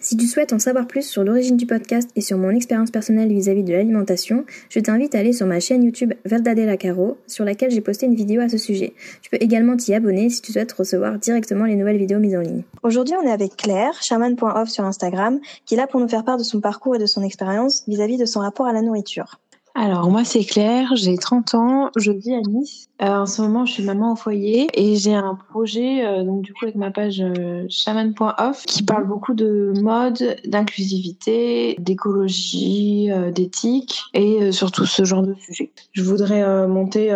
Si tu souhaites en savoir plus sur l'origine du podcast et sur mon expérience personnelle vis-à-vis de l'alimentation, je t'invite à aller sur ma chaîne YouTube Verdadella Caro, sur laquelle j'ai posté une vidéo à ce sujet. Tu peux également t'y abonner si tu souhaites recevoir directement les nouvelles vidéos mises en ligne. Aujourd'hui, on est avec Claire, shaman.off sur Instagram, qui est là pour nous faire part de son parcours et de son expérience vis-à-vis de son rapport à la nourriture. Alors moi c'est Claire, j'ai 30 ans, je vis à Nice. Euh, en ce moment je suis maman au foyer et j'ai un projet euh, donc du coup avec ma page euh, shaman.off qui parle beaucoup de mode, d'inclusivité, d'écologie, euh, d'éthique et surtout ce genre de sujet. Je voudrais monter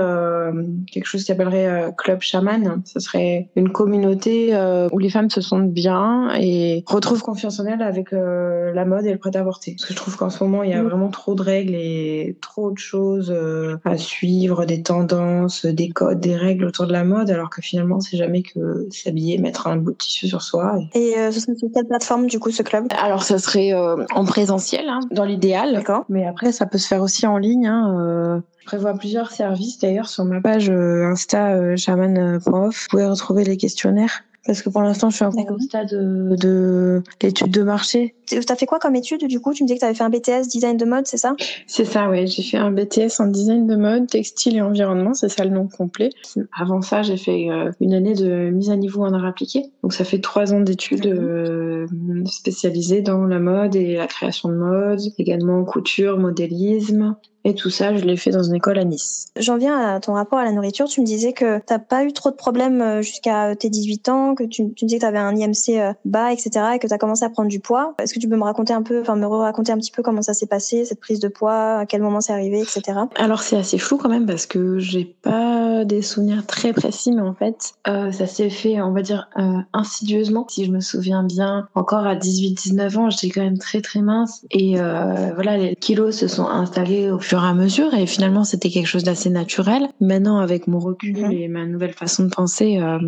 quelque chose qui s'appellerait Club Shaman. Ce serait une communauté où les femmes se sentent bien et retrouvent confiance en elles avec la mode et le prêt-à-porter. Parce que je trouve qu'en ce moment il y a vraiment trop de règles et trop trop de choses euh, à suivre, des tendances, des codes, des règles autour de la mode, alors que finalement, c'est jamais que s'habiller, mettre un bout de tissu sur soi. Et, euh, ce serait sur quelle plateforme, du coup, ce club? Alors, ça serait euh, en présentiel, hein, dans l'idéal. D'accord. Mais après, ça peut se faire aussi en ligne. Hein, je prévois plusieurs services d'ailleurs sur ma page Insta shaman.off. Vous pouvez retrouver les questionnaires parce que pour l'instant, je suis encore au stade de, de l'étude de marché. Tu as fait quoi comme étude du coup? Tu me disais que tu avais fait un BTS design de mode, c'est ça? C'est ça, oui. J'ai fait un BTS en design de mode, textile et environnement, c'est ça le nom complet. Avant ça, j'ai fait euh, une année de mise à niveau en art appliqué. Donc ça fait trois ans d'études euh, spécialisées dans la mode et la création de mode, également couture, modélisme, et tout ça, je l'ai fait dans une école à Nice. J'en viens à ton rapport à la nourriture. Tu me disais que t'as pas eu trop de problèmes euh, jusqu'à tes 18 ans, que tu, tu me disais que tu avais un IMC euh, bas, etc., et que tu as commencé à prendre du poids. Est-ce que tu peux me raconter un peu, enfin me raconter un petit peu comment ça s'est passé, cette prise de poids, à quel moment c'est arrivé, etc. Alors c'est assez flou quand même parce que j'ai pas des souvenirs très précis, mais en fait, euh, ça s'est fait, on va dire, euh, insidieusement. Si je me souviens bien, encore à 18-19 ans, j'étais quand même très très mince et euh, voilà, les kilos se sont installés au fur et à mesure et finalement c'était quelque chose d'assez naturel. Maintenant avec mon recul mhm. et ma nouvelle façon de penser, euh,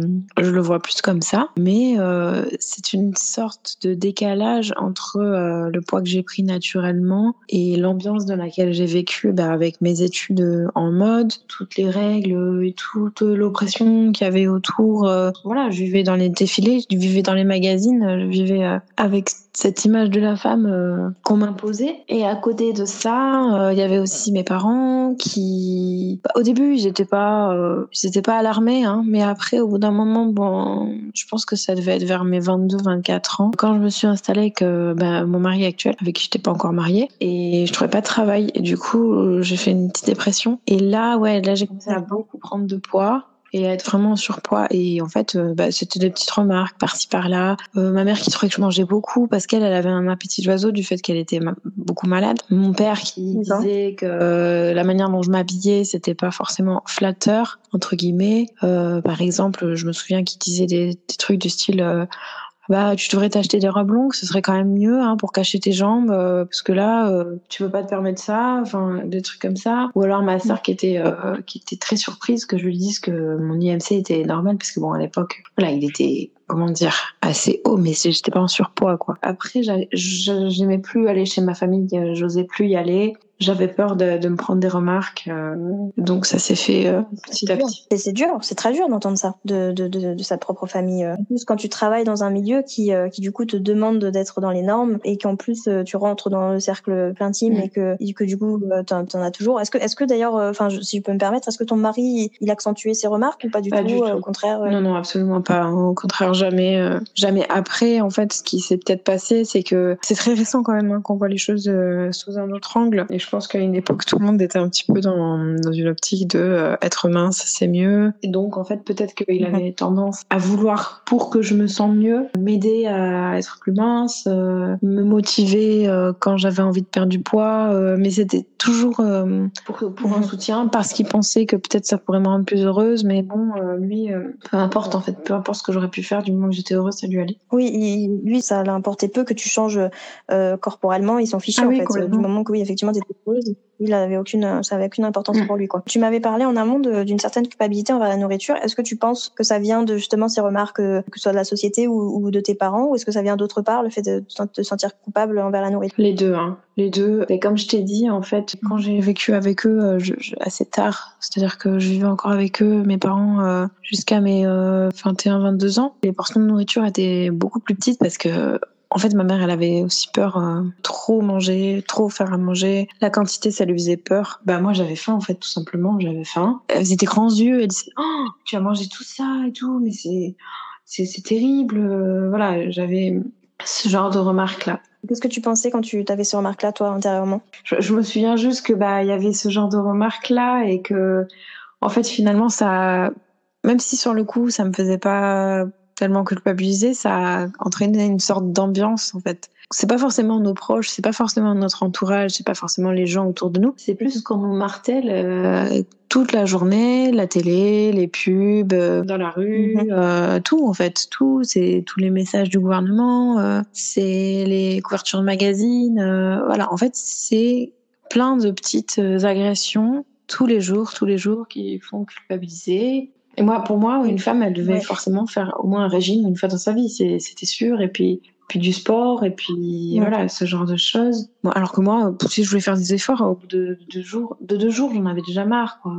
je le vois plus comme ça. Mais euh, c'est une sorte de décalage entre euh, le poids que j'ai pris naturellement et l'ambiance dans laquelle j'ai vécu bah, avec mes études en mode, toutes les règles et toute l'oppression qu'il y avait autour. voilà, je vivais dans les défilés, je vivais dans les magazines, je vivais avec cette image de la femme euh, qu'on m'imposait. Et à côté de ça, euh, il y avait aussi mes parents qui, bah, au début, ils étaient pas, euh, ils étaient pas alarmés, hein, mais après, au bout d'un moment, bon, je pense que ça devait être vers mes 22, 24 ans, quand je me suis installée avec bah, mon mari actuel, avec qui j'étais pas encore mariée, et je trouvais pas de travail. Et du coup, j'ai fait une petite dépression. Et là, ouais, là, j'ai commencé à beaucoup prendre de poids et être vraiment en surpoids. Et en fait, euh, bah, c'était des petites remarques par-ci par-là. Euh, ma mère qui trouvait que je mangeais beaucoup parce qu'elle, elle avait un appétit d'oiseau du fait qu'elle était beaucoup malade. Mon père qui disait que euh, la manière dont je m'habillais, c'était pas forcément flatteur entre guillemets. par exemple, je me souviens qu'il disait des, des, trucs du style bah tu devrais t'acheter des robes longues, ce serait quand même mieux hein, pour cacher tes jambes, euh, parce que là euh, tu peux pas te permettre ça, enfin des trucs comme ça. Ou alors ma sœur qui était euh, qui était très surprise que je lui dise que mon IMC était normal, parce que bon à l'époque voilà il était comment dire assez haut, mais j'étais pas en surpoids quoi. Après j'aimais plus aller chez ma famille, j'osais plus y aller j'avais peur de, de, me prendre des remarques. Euh, donc ça s'est fait euh, petit à petit. Et c'est dur, c'est très dur d'entendre ça de, de, de, de, sa propre famille. En plus, quand tu travailles dans un milieu qui, euh, qui du coup te demande d'être dans les normes et qu'en plus tu rentres dans le cercle intime mm. et que, et que du coup t'en, en as toujours. Est-ce que, est-ce que d'ailleurs, enfin si je peux me permettre, est-ce que ton mari il accentuait ses remarques ou pas du, tout, Au contraire. Non non absolument pas. Au contraire jamais jamais. Après en fait ce qui s'est peut-être passé c'est que c'est très récent quand même hein, qu'on voit les choses sous un autre angle et je pense qu'à une époque, tout le monde était un petit peu dans, dans une optique de euh, être mince, c'est mieux. Et donc, en fait, peut-être qu'il avait tendance à vouloir, pour que je me sente mieux, m'aider à être plus mince, euh, me motiver euh, quand j'avais envie de perdre du poids. mais c'était toujours pour, pour un soutien parce qu'il pensait que peut-être ça pourrait me rendre plus heureuse. Mais bon, lui, peu importe en fait, peu importe ce que j'aurais pu faire, du moment que j'étais heureuse, ça lui allait. Oui, lui, ça l'importait peu que tu changes corporellement. Il s'en fichait ah en fait. Du moment que oui, effectivement, il avait aucune, ça avait aucune importance mm. pour lui, quoi. Tu m'avais parlé en amont d'une certaine culpabilité envers la nourriture. Est-ce que tu penses que ça vient de justement ces remarques, euh, que ce soit de la société ou, de tes parents, ou est-ce que ça vient d'autre part, le fait de te sentir coupable envers la nourriture? Les deux, hein. Les deux. Et comme je t'ai dit, en fait, quand j'ai vécu avec eux euh, assez tard, c'est-à-dire que je vivais encore avec eux, mes parents, euh, jusqu'à mes 21-22 ans, les portions de nourriture étaient beaucoup plus petites parce que en fait, ma mère, elle avait aussi peur euh, trop manger, trop faire à manger. La quantité, ça lui faisait peur. Bah moi, j'avais faim en fait, tout simplement. J'avais faim. Elle faisait des grands yeux. Elle disait "Oh, tu as mangé tout ça et tout, mais c'est c'est terrible." Euh, voilà, j'avais ce genre de remarques là. Qu'est-ce que tu pensais quand tu avais ces remarques là, toi, intérieurement? Je, me souviens juste que bah il y avait ce genre de remarques là et que en fait finalement ça, même si sur le coup ça me faisait pas tellement culpabilisé, ça a entraîné une sorte d'ambiance en fait. C'est pas forcément nos proches, c'est pas forcément notre entourage, c'est pas forcément les gens autour de nous. C'est plus qu'on nous martèle euh, toute la journée, la télé, les pubs, euh, dans la rue, mhm. euh, tout en fait, tout. C'est tous les messages du gouvernement, c'est les couvertures de magazines. voilà, en fait, c'est plein de petites agressions tous les jours, tous les jours qui font culpabiliser et moi, pour moi, une femme, elle devait forcément faire au moins un régime une fois dans sa vie, c'était sûr. Et puis, puis du sport, et puis voilà, ce genre de choses. Alors que moi, si je voulais faire des efforts, au bout de, deux jours, de deux jours, j'en avais déjà marre, quoi.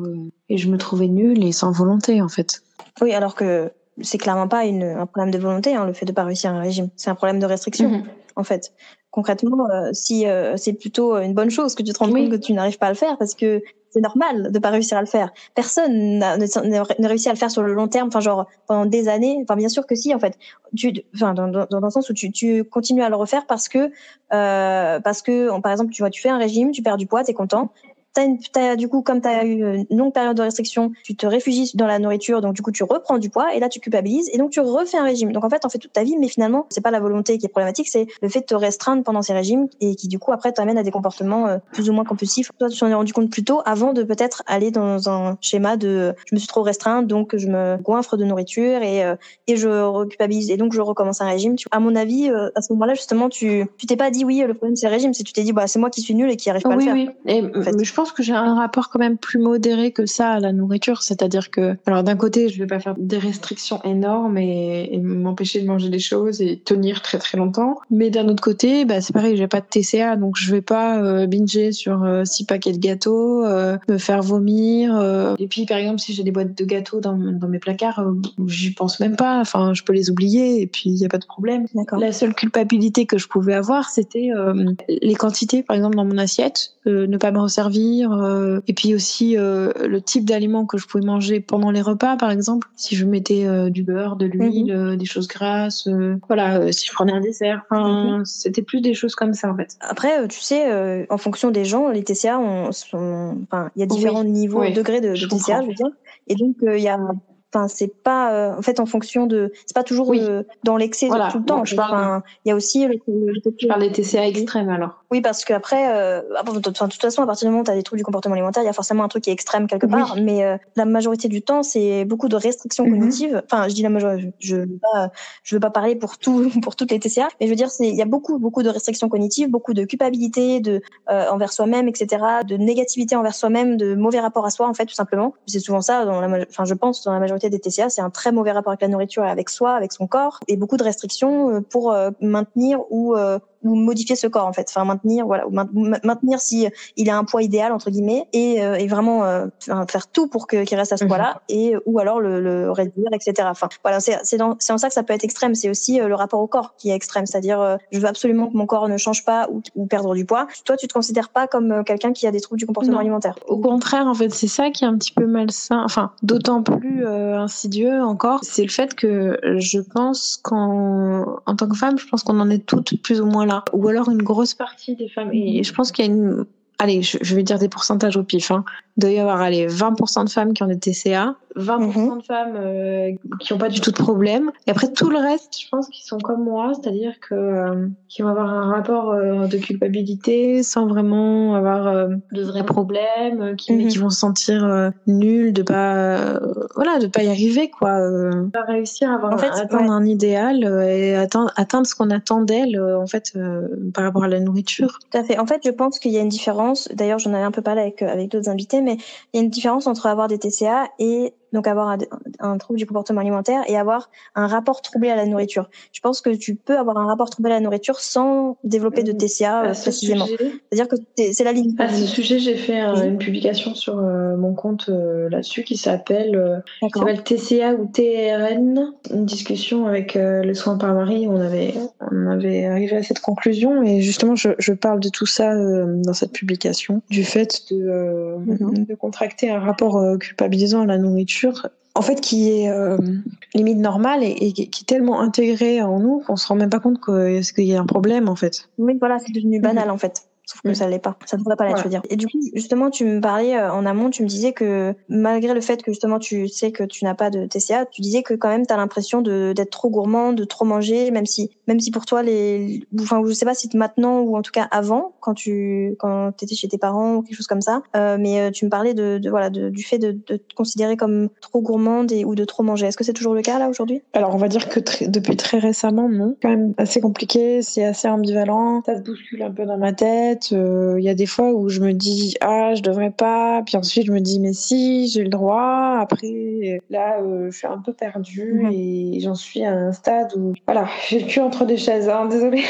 Et je me trouvais nulle et sans volonté, en fait. Oui, alors que c'est clairement pas une, un problème de volonté, hein, le fait de pas réussir un régime. C'est un problème de restriction, mhm. en fait concrètement, euh, si euh, c'est plutôt une bonne chose que tu te rends compte que tu n'arrives pas à le faire, parce que c'est normal de pas réussir à le faire. Personne ne, réussi à le faire sur le long terme, enfin genre pendant des années. Enfin bien sûr que si en fait. Tu, enfin dans, dans, dans le sens où tu, tu continues à le refaire parce que euh, parce que par exemple tu vois tu fais un régime, tu perds du poids, t'es content, T'as, du coup, comme tu as eu une longue période de restriction, tu te réfugies dans la nourriture, donc du coup, tu reprends du poids et là, tu culpabilises et donc tu refais un régime. Donc en fait, en fait toute ta vie, mais finalement, c'est pas la volonté qui est problématique, c'est le fait de te restreindre pendant ces régimes et qui du coup après t'amène à des comportements euh, plus ou moins compulsifs. Toi, tu t'en es rendu compte plus tôt avant de peut-être aller dans un schéma de je me suis trop restreinte, donc je me goinfre de nourriture et euh, et je reculpabilise et donc je recommence un régime. À mon avis, euh, à ce moment-là, justement, tu tu t'es pas dit oui, le problème c'est le régime, c'est tu t'es dit bah c'est moi qui suis nul et qui arrive pas à le faire. Oui, et je pense que j'ai un rapport quand même plus modéré que ça à la nourriture. C'est-à-dire que, alors d'un côté, je vais pas faire des restrictions énormes et, m'empêcher de manger des choses et tenir très très longtemps. Mais d'un autre côté, bah, c'est pareil, j'ai pas de TCA, donc je vais pas euh, binger sur euh, six paquets de gâteaux, euh, me faire vomir. Et puis, par exemple, si j'ai des boîtes de gâteaux dans, dans mes placards, j'y pense même pas. Enfin, je peux les oublier et puis il y a pas de problème. La seule culpabilité que je pouvais avoir, c'était les quantités, par exemple, dans mon assiette, ne pas me resservir euh, et puis aussi euh, le type d'aliments que je pouvais manger pendant les repas, par exemple. Si je mettais euh, du beurre, de l'huile, mhm. des choses grasses, voilà, si je prenais un dessert. Mhm. c'était plus des choses comme ça en fait. Après, tu sais, en fonction des gens, les TCA, sont, enfin, il y a différents niveaux, degrés de, de TCA, je veux dire. Et donc, il y a Enfin, c'est pas euh, en fait en fonction de, c'est pas toujours euh, dans l'excès tout le temps. enfin, il y a aussi le, je parle des TCA extrêmes alors. Oui, parce qu'après, euh, enfin, de toute façon, à partir du moment où tu as des troubles du comportement alimentaire, il y a forcément un truc qui est extrême quelque part. Mais euh, la majorité du temps, c'est beaucoup de restrictions mhm. cognitives. Enfin, je dis la majorité, je veux pas, je veux pas parler pour tout, pour toutes les TCA, mais je veux dire, c'est, il y a beaucoup, beaucoup de restrictions cognitives, beaucoup de culpabilité, de envers soi-même, etc., de négativité envers soi-même, de mauvais rapport à soi, en fait, tout simplement. C'est souvent ça, dans la, enfin, je pense dans la majorité des TCA, c'est un très mauvais rapport avec la nourriture et avec soi, avec son corps, et beaucoup de restrictions euh, pour euh, maintenir ou euh, ou modifier ce corps en fait, enfin maintenir voilà, ou maintenir si il a un poids idéal entre guillemets et, et vraiment faire tout pour que qu'il reste à ce mhm. poids-là et ou alors le, le réduire etc. Enfin voilà c'est c'est en ça que ça peut être extrême, c'est aussi le rapport au corps qui est extrême, c'est-à-dire je veux absolument que mon corps ne change pas ou, ou perdre du poids. Toi tu te considères pas comme quelqu'un qui a des troubles du comportement alimentaire? Au contraire en fait c'est ça qui est un petit peu malsain, enfin d'autant plus insidieux encore, c'est le fait que je pense qu'en en tant que femme, je pense qu'on en est toutes plus ou moins là. Ou alors une grosse partie des femmes. Et je pense qu'il y a une allez, je, vais dire des pourcentages au pif. Hein. Il doit y avoir allez, 20% de femmes qui ont des TCA. 20% mhm. de femmes euh, qui ont pas du tout de problème. Et après tout le reste, je pense qu'ils sont comme moi, c'est-à-dire que euh, qui vont avoir un rapport euh, de culpabilité sans vraiment avoir de vrais problèmes, qui, mhm. qui vont se sentir nuls de pas voilà de pas y arriver quoi, pas réussir à avoir en fait, atteindre un idéal et atteindre, atteindre ce qu'on attend d'elle en fait par rapport à la nourriture. Tout à fait. En fait, je pense qu'il y a une différence. D'ailleurs, j'en avais un peu parlé avec avec d'autres invités, mais il y a une différence entre avoir des TCA et donc avoir un, un, trouble du comportement alimentaire et avoir un rapport troublé à la nourriture. Je pense que tu peux avoir un rapport troublé à la nourriture sans développer de euh, TCA euh, précisément. C'est-à-dire que c'est la ligne. À ce sujet, j'ai fait une publication sur euh, mon compte là-dessus qui s'appelle TCA ou TRN, une discussion avec le soin par Marie. On avait on avait arrivé à cette conclusion et justement je, je parle de tout ça dans cette publication, du fait de, mhm. de contracter un rapport culpabilisant à la nourriture en fait, qui est euh, limite normale et, qui est tellement intégrée en nous qu'on se rend même pas compte qu'il y a un problème, en fait. Oui, voilà, c'est devenu banal, en fait. Sauf que mm. ça l'est pas. Ça devrait pas l'être, je veux dire. Et du coup, justement, tu me parlais euh, en amont, tu me disais que malgré le fait que justement tu sais que tu n'as pas de TCA, tu disais que quand même tu as l'impression de d'être trop gourmand, de trop manger, même si même si pour toi les enfin je sais pas si maintenant ou en tout cas avant quand tu quand étais chez tes parents ou quelque chose comme ça, euh, mais euh, tu me parlais de, de voilà de, du fait de, de, te considérer comme trop gourmande et ou de trop manger. Est-ce que c'est toujours le cas là aujourd'hui? Alors, on va dire que depuis très récemment, non. Quand même assez compliqué, c'est assez ambivalent, ça se bouscule un peu dans ma tête il euh, y a des fois où je me dis ah je devrais pas, puis ensuite je me dis mais si j'ai le droit. Après là euh, je suis un peu perdue mhm. et j'en suis à un stade où voilà j'ai le cul entre des chaises. Hein, désolée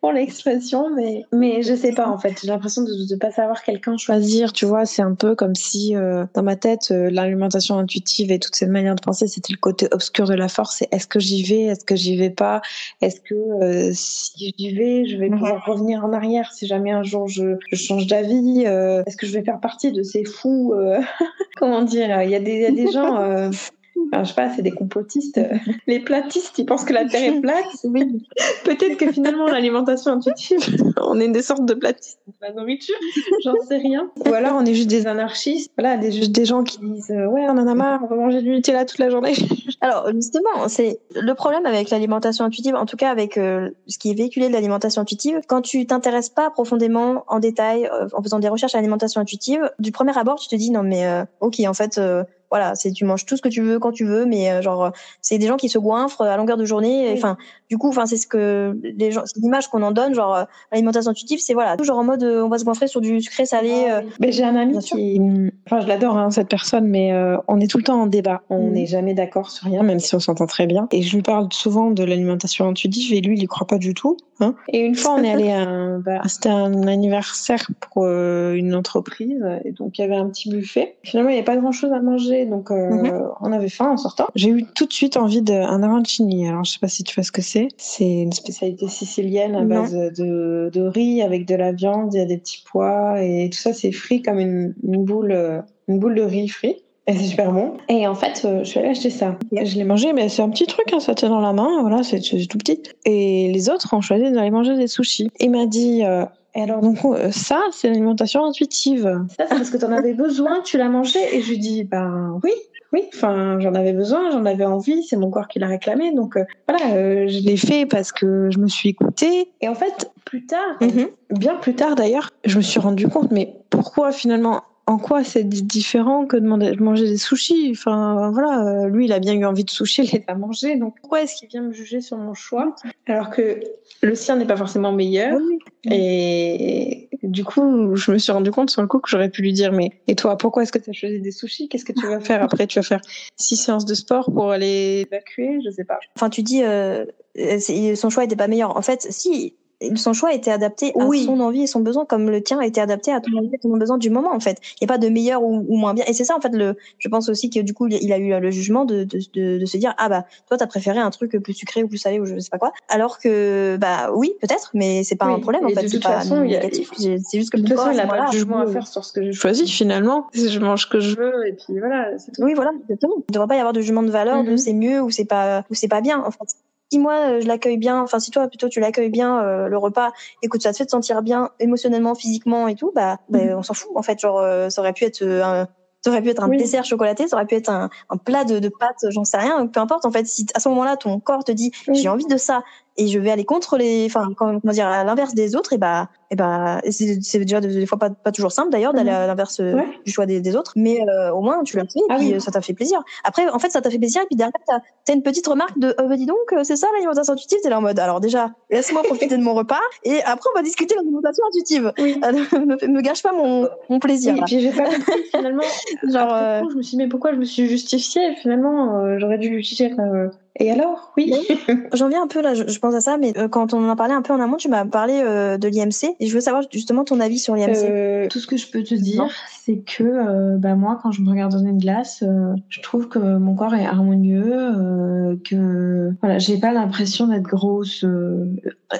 pour l'expression, mais mais je sais pas en fait. J'ai l'impression de ne pas savoir quelqu'un choisir. Tu vois, c'est un peu comme si euh, dans ma tête euh, l'alimentation intuitive et toute cette manière de penser, c'était le côté obscur de la force. Est-ce que j'y vais, est-ce que j'y vais pas, est-ce que euh, si j'y vais, je vais mhm. pouvoir revenir en arrière si jamais un jour je, je change d'avis. est-ce que je vais faire partie de ces fous Comment dire? Il y a des, il y a des gens je sais pas, c'est des complotistes. Les platistes, ils pensent que la Terre est plate. Oui. Peut-être que finalement, l'alimentation intuitive, on est des sortes de platistes la nourriture. J'en sais rien. Ou alors, on est juste des anarchistes. Voilà, des, juste des gens qui disent, euh, ouais, on en a marre, on va manger du Nutella toute la journée. Alors, justement, c'est le problème avec l'alimentation intuitive, en tout cas avec euh, ce qui est véhiculé de l'alimentation intuitive. Quand tu t'intéresses pas profondément en détail, euh, en faisant des recherches à l'alimentation intuitive, du premier abord, tu te dis, non, mais, ok, en fait, voilà, c'est tu manges tout ce que tu veux quand tu veux, mais euh, genre c'est des gens qui se goinfrent à longueur de journée. Enfin, du coup, enfin c'est ce que les gens, l'image qu'on en donne, genre l'alimentation intuitive, c'est voilà, toujours en mode euh, on va se goinfrer sur du sucré salé. Ah euh. Mais j'ai un ami qui, enfin je l'adore hein, cette personne, mais on est tout le temps en débat, on mm. n'est jamais d'accord sur rien, même si on s'entend très bien. Et je lui parle souvent de l'alimentation intuitive et lui il y croit pas du tout. Hein. Et une fois on est allé à un, bah, c'était un anniversaire pour une entreprise et donc il y avait un petit buffet. Finalement il n'y avait pas grand chose à manger donc euh, mhm. on avait faim en sortant. J'ai eu tout de suite envie d'un arancini. Alors je sais pas si tu vois ce que c'est. C'est une spécialité sicilienne à base de, de, riz avec de la viande, il y a des petits pois et tout ça c'est frit comme une, une boule, une boule de riz frit. Et c'est super bon. Et en fait, euh, je suis allée acheter ça. Je l'ai mangé, mais c'est un petit truc, hein, ça tient dans la main, voilà, c'est tout petit. Et les autres ont choisi d'aller manger des sushis. Il m'a dit, euh, et alors, donc, euh, ça, c'est l'alimentation intuitive. Ça, c'est parce que tu en avais besoin, tu l'as mangé. Et je lui dis, ben oui, oui, enfin, j'en avais besoin, j'en avais envie, c'est mon corps qui l'a réclamé. Donc, euh, voilà, euh, je l'ai fait parce que je me suis écoutée. Et en fait, plus tard, mhm. bien plus tard d'ailleurs, je me suis rendu compte, mais pourquoi finalement en quoi c'est différent que de manger des sushis Enfin, voilà, lui, il a bien eu envie de sushis, il les a mangés. Donc, pourquoi est-ce qu'il vient me juger sur mon choix? Alors que le sien n'est pas forcément meilleur Et du coup, je me suis rendu compte sur le coup que j'aurais pu lui dire, mais et toi, pourquoi est-ce que tu as choisi des sushis? Qu'est-ce que tu vas faire après? Tu vas faire six séances de sport pour aller évacuer? Je sais pas. Enfin, tu dis, euh, son choix était pas meilleur. En fait, si son choix était adapté à son envie et son besoin, comme le tien a été adapté à ton envie et ton besoin du moment, en fait. Il n'y a pas de meilleur ou, moins bien. Et c'est ça, en fait, le, je pense aussi que du coup, il a eu le jugement de, de, de, de se dire, ah bah, toi, t'as préféré un truc plus sucré ou plus salé ou je sais pas quoi. Alors que, bah, oui, peut-être, mais c'est pas un problème, en fait. C'est pas négatif. C'est juste que de toute façon, il n'a pas de jugement à faire sur ce que j'ai choisi, finalement. Je mange ce que je veux, et puis voilà, Oui, voilà, exactement. Il ne devrait pas y avoir de jugement de valeur de mm-hmm. c'est mieux ou c'est pas, ou c'est pas bien, en fait si moi euh, je l'accueille bien, enfin si toi plutôt tu l'accueilles bien euh, le repas, écoute ça te fait te sentir bien émotionnellement, physiquement et tout, bah, bah mhm. on s'en fout en fait. Genre euh, ça aurait pu être un, ça aurait pu être un dessert chocolaté, ça aurait pu être un, un plat de, de pâtes, j'en sais rien. Peu importe, en fait, si à ce moment-là, ton corps te dit, j'ai envie de ça, et je vais aller contre les, enfin, comment dire, à l'inverse des autres, et bah, et bah, c'est déjà des fois pas, pas toujours simple d'ailleurs d'aller mhm. à l'inverse euh, du choix des, des autres, mais euh, au moins tu l'as fait et ah puis euh, ça t'a fait plaisir. Après, en fait, ça t'a fait plaisir et puis derrière t'as as une petite remarque de, oh, bah, dis donc, c'est ça l'alimentation intuitive, t'es là en mode, alors déjà, laisse-moi profiter de mon repas et après on va discuter de l'alimentation intuitive. me, me, gâche pas mon, mon plaisir. et puis j'ai pas compris finalement. Genre, je me suis dit mais pourquoi je me suis justifiée Finalement, j'aurais dû dire et alors, oui. J'en viens un peu là, je, pense à ça, mais euh, quand on en parlait un peu en amont, tu m'as parlé euh, de l'IMC et je veux savoir justement ton avis sur l'IMC. Euh, tout ce que je peux te dire, c'est que bah, moi, quand je me regarde dans une glace, je trouve que mon corps est harmonieux, que voilà, j'ai pas l'impression d'être grosse.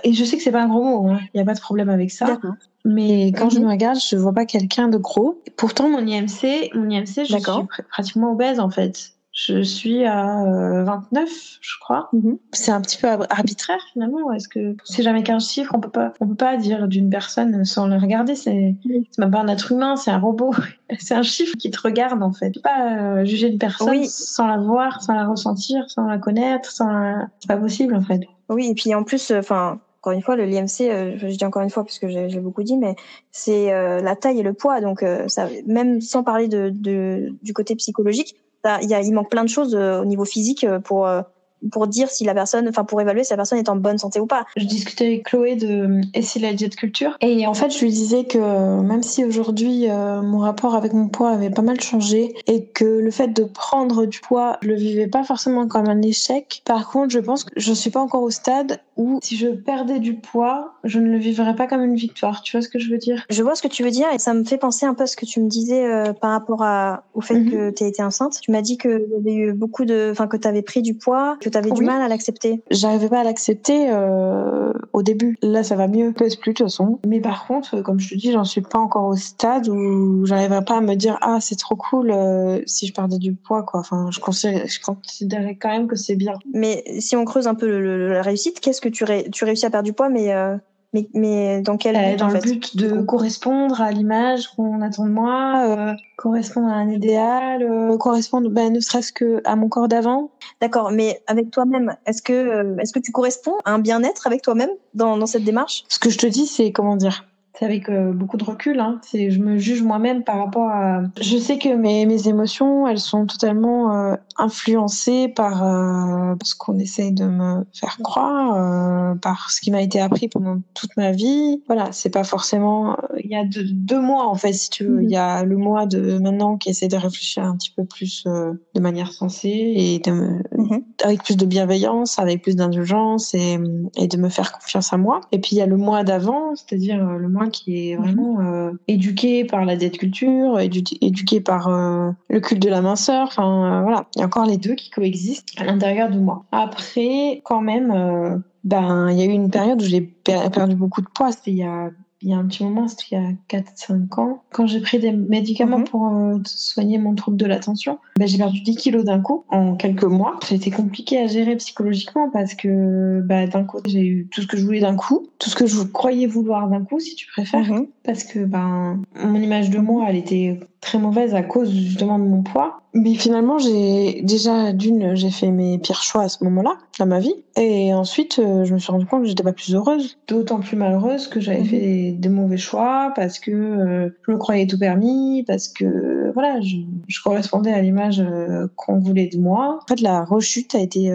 et je sais que c'est pas un gros mot, il hein. n'y a pas de problème avec ça. Mais quand je mhm. me regarde, je vois pas quelqu'un de gros. Pourtant, mon IMC, mon IMC, je suis pratiquement obèse en fait. Je suis à 29, euh, je crois. Mhm. C'est un petit peu arbitraire finalement. Est-ce que c'est jamais qu'un chiffre? On peut pas, on peut pas dire d'une personne sans le regarder. C'est, même pas un être humain, c'est un robot. c'est un chiffre qui te regarde en fait. Tu peux pas euh, juger une personne sans la voir, sans la ressentir, sans la connaître, sans. C'est pas possible en fait. Oui, et puis en plus, enfin. encore une fois, le l'IMC, euh, je dis encore une fois parce que j'ai beaucoup dit, mais c'est la taille et le poids. Donc, ça, même sans parler de, de, du côté psychologique, a, il manque plein de choses euh, au niveau physique euh, pour euh, pour dire si la personne, enfin pour évaluer si la personne est en bonne santé ou pas. Je discutais avec Chloé de Et si la diète culture et en fait je lui disais que même si aujourd'hui euh, mon rapport avec mon poids avait pas mal changé et que le fait de prendre du poids, je le vivais pas forcément comme un échec. Par contre, je pense que je suis pas encore au stade où si je perdais du poids, je ne le vivrais pas comme une victoire. Tu vois ce que je veux dire? Je vois ce que tu veux dire et ça me fait penser un peu à ce que tu me disais euh, par rapport à, au fait mhm. que tu été enceinte. Tu m'as dit que y avait eu beaucoup de, enfin que tu avais pris du poids, que tu avais du mal à l'accepter. J'arrivais pas à l'accepter euh, au début. Là, ça va mieux, pèse plus de toute façon. Mais par contre, comme je te dis, j'en suis pas encore au stade où j'arriverais pas à me dire ah c'est trop cool euh, si je perdais du poids quoi. Enfin, je considérais, je considérais quand même que c'est bien. Mais si on creuse un peu la réussite, qu'est-ce que tu, tu réussis à perdre du poids, mais euh, mais, mais dans quel but, Dans le but de correspondre à l'image qu'on attend de moi, euh, correspondre à un idéal, euh, correspondre ben, ne serait-ce que à mon corps d'avant. D'accord, mais avec toi-même, est-ce que euh, est-ce que tu corresponds à un bien-être avec toi-même dans, dans cette démarche? Ce que je te dis, c'est comment dire? C'est avec euh, beaucoup de recul. Hein. C'est, je me juge moi-même par rapport à. Je sais que mes, mes émotions, elles sont totalement euh, influencées par euh, ce qu'on essaye de me faire croire, par ce qui m'a été appris pendant toute ma vie. Voilà, c'est pas forcément. Il y a deux, mois en fait, si tu veux. Il y a le mois de maintenant qui essaie de réfléchir un petit peu plus de manière sensée et de mm-hmm. avec plus de bienveillance, avec plus d'indulgence et, et de me faire confiance à moi. Et puis il y a le mois d'avant, c'est-à-dire le mois qui est mhm. vraiment euh, éduqué par la dette culture, éduqué par euh, le culte de la minceur. Enfin, euh, voilà, il y a encore les deux qui coexistent à l'intérieur de moi. Après, quand même, ben, il y a eu une période où j'ai perdu beaucoup de poids. C'était il y a il y a un petit moment, c'était il y a 4-5 ans, quand j'ai pris des médicaments mhm. pour euh, soigner mon trouble de l'attention, ben, j'ai perdu 10 kilos d'un coup en quelques mois. C'était compliqué à gérer psychologiquement parce que ben, d'un côté, j'ai eu tout ce que je voulais d'un coup, tout ce que je croyais vouloir d'un coup, si tu préfères, mhm. parce que ben, mon image de moi, elle était très mauvaise à cause justement de mon poids. Mais finalement, j'ai déjà d'une, j'ai fait mes pires choix à ce moment-là dans ma vie, et ensuite, euh, je me suis rendu compte que j'étais pas plus heureuse, d'autant plus malheureuse que j'avais mhm. fait des, mauvais choix parce que euh, je me croyais tout permis, parce que voilà, je, je correspondais à l'image euh, qu'on voulait de moi. En fait, la rechute a été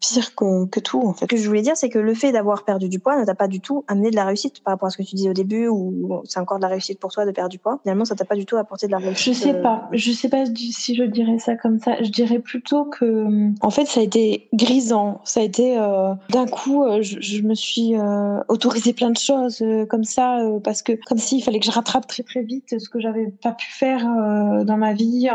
pire que, que, tout en fait. Ce que je voulais dire, c'est que le fait d'avoir perdu du poids ne t'a pas du tout amené de la réussite par rapport à ce que tu disais au début, ou c'est encore de la réussite pour toi de perdre du poids. Finalement, ça t'a pas du tout apporté de la réussite. Je sais euh, pas, je sais pas si je dirais ça comme ça. Je dirais plutôt que, en fait, ça a été grisant. Ça a été euh, d'un coup, euh, je, je, me suis autorisé plein de choses comme ça parce que comme s'il fallait que je rattrape très très vite ce que j'avais pas pu faire dans ma vie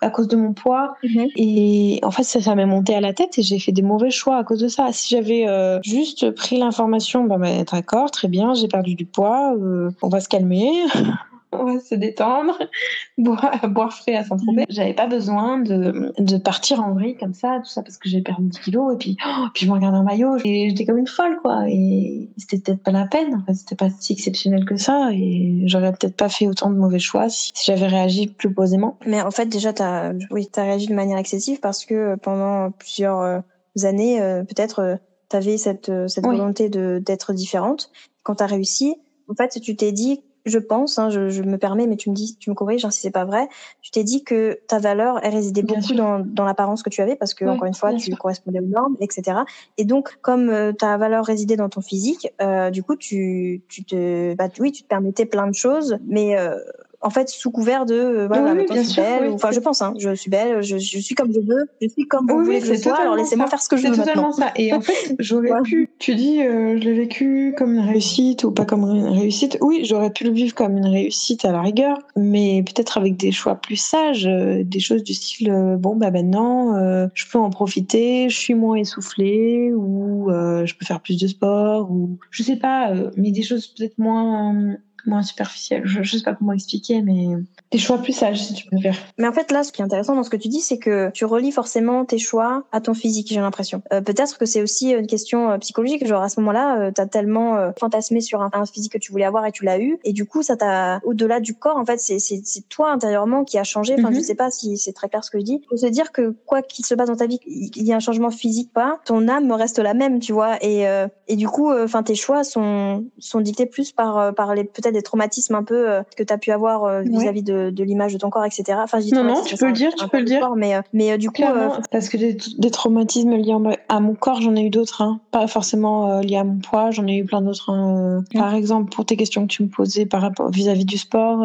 à, cause de mon poids. Mhm. Et en fait, ça, ça m'est monté à la tête et j'ai fait des mauvais choix à cause de ça. Si j'avais euh, juste pris l'information, bah, bah, d'accord, très bien, j'ai perdu du poids, euh, on va se calmer. on va se détendre, boire, boire frais à Saint-Tropez. J'avais pas besoin de, de partir en vrille comme ça, tout ça, parce que j'ai perdu 10 kilos, et puis, oh, puis je me regarde un maillot, et j'étais comme une folle, quoi. Et c'était peut-être pas la peine, en fait, c'était pas si exceptionnel que ça, et j'aurais peut-être pas fait autant de mauvais choix si, j'avais réagi plus posément. Mais en fait, déjà, t'as, oui, t'as réagi de manière excessive parce que pendant plusieurs euh, années, euh, peut-être, euh, t'avais cette, cette volonté de, d'être différente. Quand t'as réussi, en fait, tu t'es dit je pense, hein, je, je, me permets, mais tu me dis, tu me corriges hein, si c'est pas vrai. Tu t'es dit que ta valeur, elle résidait beaucoup dans, dans l'apparence que tu avais, parce que encore une fois, tu correspondais aux normes, etc. Et donc, comme euh, ta valeur résidait dans ton physique, euh, du coup, tu, tu te, bah, oui, tu te permettais plein de choses, mais euh, en fait sous couvert de euh, voilà oui, je suis belle enfin je pense hein, je suis belle je, je, suis comme je veux je suis comme vous voulez que je sois alors laissez-moi faire ce que je veux c'est totalement ça. Et en fait j'aurais pu tu dis euh, je l'ai vécu comme une réussite ou pas comme une réussite. Oui j'aurais pu le vivre comme une réussite à la rigueur mais peut-être avec des choix plus sages euh, des choses du style bon bah maintenant je peux en profiter je suis moins essoufflée ou je peux faire plus de sport ou je sais pas mais des choses peut-être moins moins superficielle. Je, je sais pas comment expliquer, mais des choix plus sages si tu peux faire. Mais en fait là, ce qui est intéressant dans ce que tu dis, c'est que tu relis forcément tes choix à ton physique. J'ai l'impression. Euh, Peut-être que c'est aussi une question euh, psychologique. Genre à ce moment-là, euh, t'as tellement euh, fantasmé sur un, un, physique que tu voulais avoir et tu l'as eu, et du coup ça t'a au-delà du corps. En fait, c'est c'est toi intérieurement qui a changé. Enfin, je mhm. sais pas si c'est très clair ce que je dis. Faut se dire que quoi qu'il se passe dans ta vie, il y a un changement physique pas, ton âme reste la même, tu vois. Et et du coup, enfin tes choix sont sont dictés plus par par les peut-être des traumatismes un peu euh, que tu as pu avoir euh, vis-à-vis de, de l'image de ton corps, etc. Enfin, je dis non, non, tu peux le dire, tu peux le dire. mais, euh, mais du coup, parce que des, des, traumatismes liés à mon corps, j'en ai eu d'autres, hein. pas forcément liés à mon poids, j'en ai eu plein d'autres. Hein. Par exemple, pour tes questions que tu me posais par rapport vis-à-vis du sport,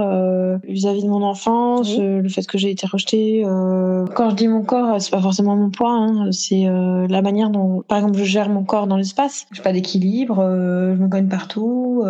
vis-à-vis de mon enfance, le fait que j'ai été rejetée. Quand je dis mon corps, c'est pas forcément mon poids, hein. c'est la manière dont, par exemple, je gère mon corps dans l'espace. J'ai pas d'équilibre, je me cogne partout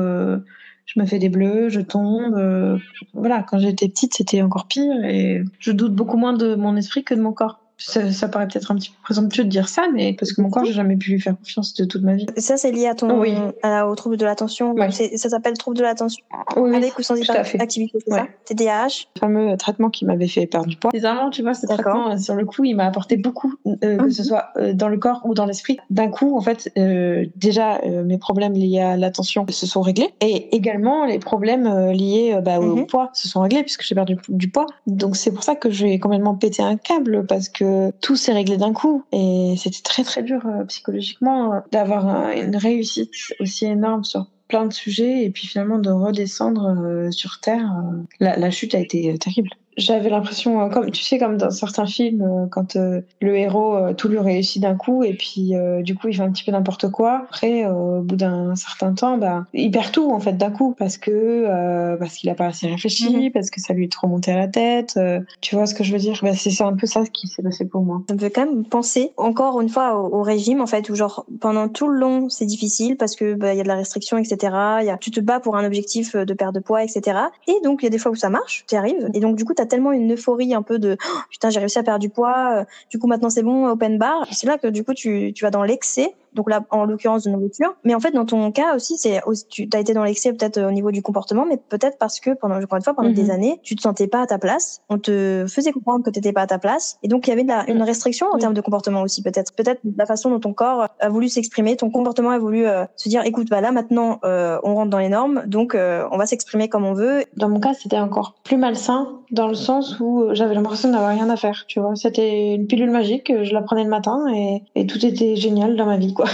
je me fais des bleus, je tombe. Euh, voilà, quand j'étais petite, c'était encore pire et je doute beaucoup moins de mon esprit que de mon corps ça, ça paraît peut-être un petit peu présomptueux de dire ça, mais parce que mon corps, j'ai jamais pu lui faire confiance de toute ma vie. Ça, c'est lié à ton, oui. à, au trouble de l'attention. Ça s'appelle trouble de l'attention. Oui, avec ou sans activité, c'est ça? TDAH. Le fameux traitement qui m'avait fait perdre du poids. Bizarrement, tu vois, ce traitement, euh, sur le coup, il m'a apporté beaucoup, euh, que ce mhm. soit euh, dans le corps ou dans l'esprit. D'un coup, en fait, euh, déjà, euh, mes problèmes liés à l'attention se sont réglés. Et également, les problèmes liés bah, au mhm. poids se sont réglés puisque j'ai perdu du poids. Donc, c'est pour ça que j'ai complètement pété un câble parce que tout s'est réglé d'un coup. Et c'était très très dur euh, psychologiquement euh, d'avoir une réussite aussi énorme sur plein de sujets et puis finalement de redescendre euh, sur Terre. la chute a été terrible j'avais l'impression, euh, comme tu sais, comme dans certains films, euh, quand euh, le héros tout lui réussit d'un coup et puis du coup il fait un petit peu n'importe quoi. Après, au bout d'un certain temps, bah, il perd tout en fait d'un coup parce que parce qu'il a pas assez réfléchi, mhm. parce que ça lui est trop monté à la tête. tu vois ce que je veux dire? Bah, C'est un peu ça ce qui s'est passé pour moi. Ça me fait quand même penser encore une fois au, régime en fait où genre pendant tout le long c'est difficile parce que bah, il y a de la restriction etc. Y a, tu te bats pour un objectif de perte de poids etc. Et donc il y a des fois où ça marche, tu arrives et donc du coup t'as tellement une euphorie un peu de oh, putain j'ai réussi à perdre du poids, euh, du coup maintenant c'est bon open bar. C'est là que du coup tu, tu vas dans l'excès donc là en l'occurrence de nourriture. Mais en fait, dans ton cas aussi, c'est tu as été dans l'excès peut-être euh, au niveau du comportement, mais peut-être parce que pendant encore une fois pendant des mhm. années, tu te sentais pas à ta place. On te faisait comprendre que t'étais pas à ta place, et donc il y avait de la, une restriction en termes de comportement aussi peut-être. Peut-être la façon dont ton corps a voulu s'exprimer, ton comportement a voulu euh, se dire écoute bah là maintenant euh, on rentre dans les normes, donc on va s'exprimer comme on veut. Dans mon cas, c'était encore plus malsain dans le sens où j'avais l'impression d'avoir rien à faire. Tu vois, c'était une pilule magique, je la prenais le matin et, et tout était génial dans ma vie quoi.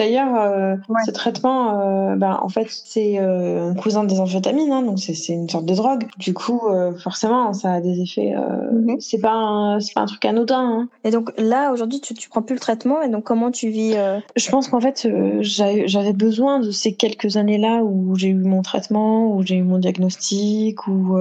D'ailleurs, euh, ce traitement, euh, ben, en fait, c'est euh, un cousin des amphétamines, hein, donc c'est une sorte de drogue. Du coup, forcément, ça a des effets. C'est pas c'est pas un truc anodin. Hein. Et donc là, aujourd'hui, tu, tu prends plus le traitement, et donc comment tu vis Je pense qu'en fait, j'avais besoin de ces quelques années-là où j'ai eu mon traitement, où j'ai eu mon diagnostic, où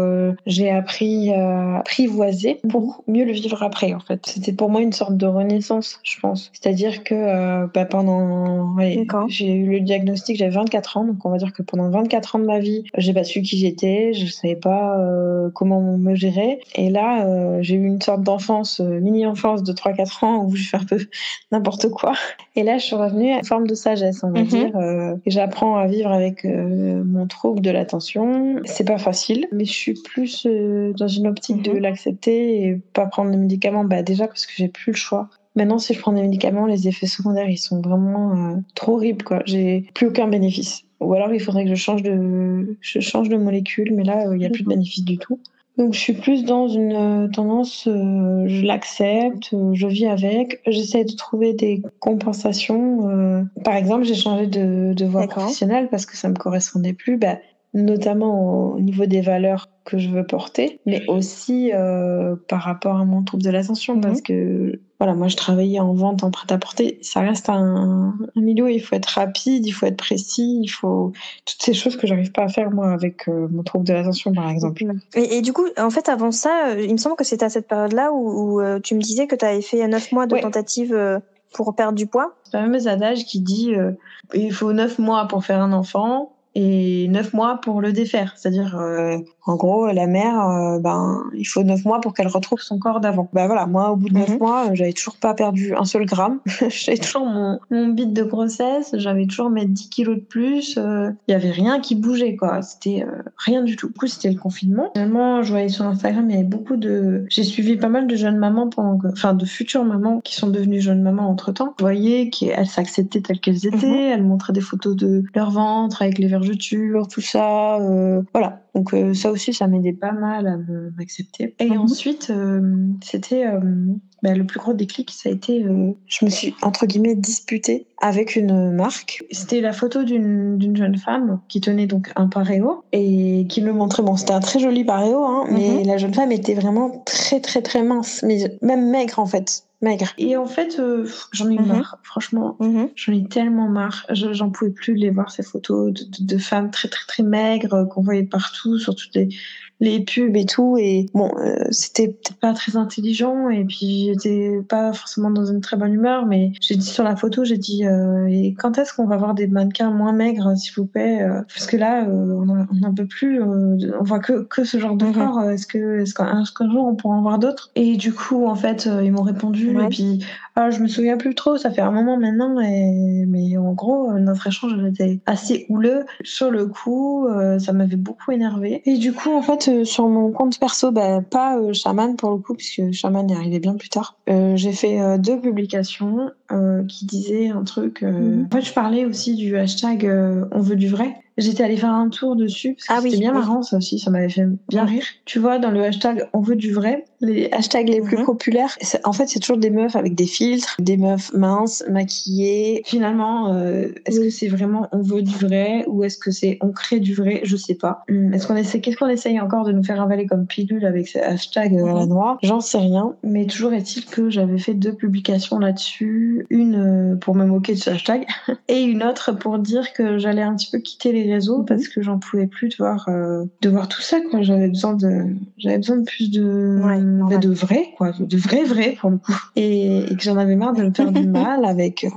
j'ai appris à apprivoiser pour mieux le vivre après. En fait, c'était pour moi une sorte de renaissance, je pense. C'est-à-dire que bah, pendant pendant. j'ai eu le diagnostic, j'avais 24 ans, donc on va dire que pendant 24 ans de ma vie, j'ai pas su qui j'étais, je savais pas euh, comment me gérer. Et là, euh, j'ai eu une sorte d'enfance, euh, mini-enfance de 3-4 ans où je fais un peu n'importe quoi. Et là, je suis revenue à une forme de sagesse, on va mhm. dire. et j'apprends à vivre avec mon trouble de l'attention. C'est pas facile, mais je suis plus dans une optique de mhm. l'accepter et pas prendre de médicaments. Bah déjà parce que j'ai plus le choix. Maintenant, si je prends des médicaments, les effets secondaires, ils sont vraiment euh, trop horribles, quoi. J'ai plus aucun bénéfice. Ou alors, il faudrait que je change de, je change de molécule, mais là, il n'y a plus de bénéfice du tout. Donc, je suis plus dans une euh, tendance, euh, je l'accepte, je vis avec. J'essaie de trouver des compensations. par exemple, j'ai changé de, de voie professionnelle parce que ça me correspondait plus. Bah, notamment au niveau des valeurs que je veux porter, mais aussi euh, par rapport à mon trouble de l'attention, mhm. parce que voilà, moi je travaillais en vente, en prêt-à-porter, ça reste un, un, milieu où il faut être rapide, il faut être précis, il faut toutes ces choses que j'arrive pas à faire moi avec euh, mon trouble de l'attention par exemple. Et, et, du coup, en fait, avant ça, euh, il me semble que c'était à cette période-là où, où tu me disais que tu avais fait neuf mois de tentative pour perdre du poids. C'est un fameux adage qui dit il faut neuf mois pour faire un enfant et neuf mois pour le défaire. C'est-à-dire, euh, en gros, la mère, euh, ben, il faut neuf mois pour qu'elle retrouve son corps d'avant. Ben voilà, moi, au bout de neuf mhm. mois, j'avais toujours pas perdu un seul gramme. j'avais toujours mon, mon bit de grossesse, j'avais toujours mes 10 kilos de plus. Euh, il y avait rien qui bougeait, quoi. C'était rien du tout. Du coup, c'était le confinement. Finalement, je voyais sur Instagram, il y avait beaucoup de... J'ai suivi pas mal de jeunes mamans, pendant que... enfin, de futures mamans qui sont devenues jeunes mamans entre-temps. Vous voyez qu'elles s'acceptaient telles qu'elles étaient, mhm. elles montraient des photos de leur ventre avec les vergetures, tout ça. voilà. Donc euh, ça aussi, ça m'aidait pas mal à m'accepter. Et mhm. ensuite, euh, c'était euh, bah, le plus gros déclic, ça a été, je me suis entre guillemets disputée avec une marque. C'était la photo d'une jeune femme qui tenait donc un paréo et qui me montrait, bon, c'était un très joli paréo, hein, mais mhm. la jeune femme était vraiment très très très mince, mais même maigre en fait maigre. Et en fait, euh, j'en ai mhm. marre. Franchement, mhm. j'en ai tellement marre. J'en pouvais plus les voir ces photos de, de, femmes très très très maigres euh, qu'on voyait partout sur toutes les pubs et tout et bon euh, c'était peut-être pas très intelligent et puis j'étais pas forcément dans une très bonne humeur mais j'ai dit sur la photo j'ai dit euh, et quand est-ce qu'on va voir des mannequins moins maigres s'il vous plaît euh, parce que là on n'en peut plus on voit que que ce genre de mhm. corps est-ce que est-ce qu'un jour on pourra en voir d'autres? Et du coup en fait ils m'ont répondu et puis ah, je me souviens plus trop ça fait un moment maintenant et mais en gros notre échange était assez houleux. Sur le coup ça m'avait beaucoup énervé et du coup en fait sur mon compte perso, bah, pas euh, Shaman pour le coup, puisque Shaman est arrivé bien plus tard. Euh, j'ai fait euh, deux publications qui disaient un truc. Mhm. En fait, je parlais aussi du hashtag On veut du vrai. J'étais allée faire un tour dessus parce que ah c'était bien marrant ça aussi, ça m'avait fait bien rire. Tu vois, dans le hashtag On veut du vrai, les hashtags les plus mhm. populaires, en fait, c'est toujours des meufs avec des filtres, des meufs minces, maquillées. Finalement, euh, est-ce que c'est vraiment On veut du vrai ou est-ce que c'est On crée du vrai? Je sais pas. Hmm, est-ce qu'on essaie, qu'est-ce qu'on essaye encore de nous faire avaler comme pilule avec ces hashtags à la mhm. noire J'en sais rien, mais toujours est-il que j'avais fait deux publications là-dessus, une euh, pour me moquer de ce hashtag et une autre pour dire que j'allais un petit peu quitter les réseaux mhm. parce que j'en pouvais plus de voir euh, de voir tout ça quoi j'avais besoin de j'avais besoin de plus de bah, de vrai quoi. De vrai vrai pour le coup. Et, que j'en avais marre de me faire du mal avec euh,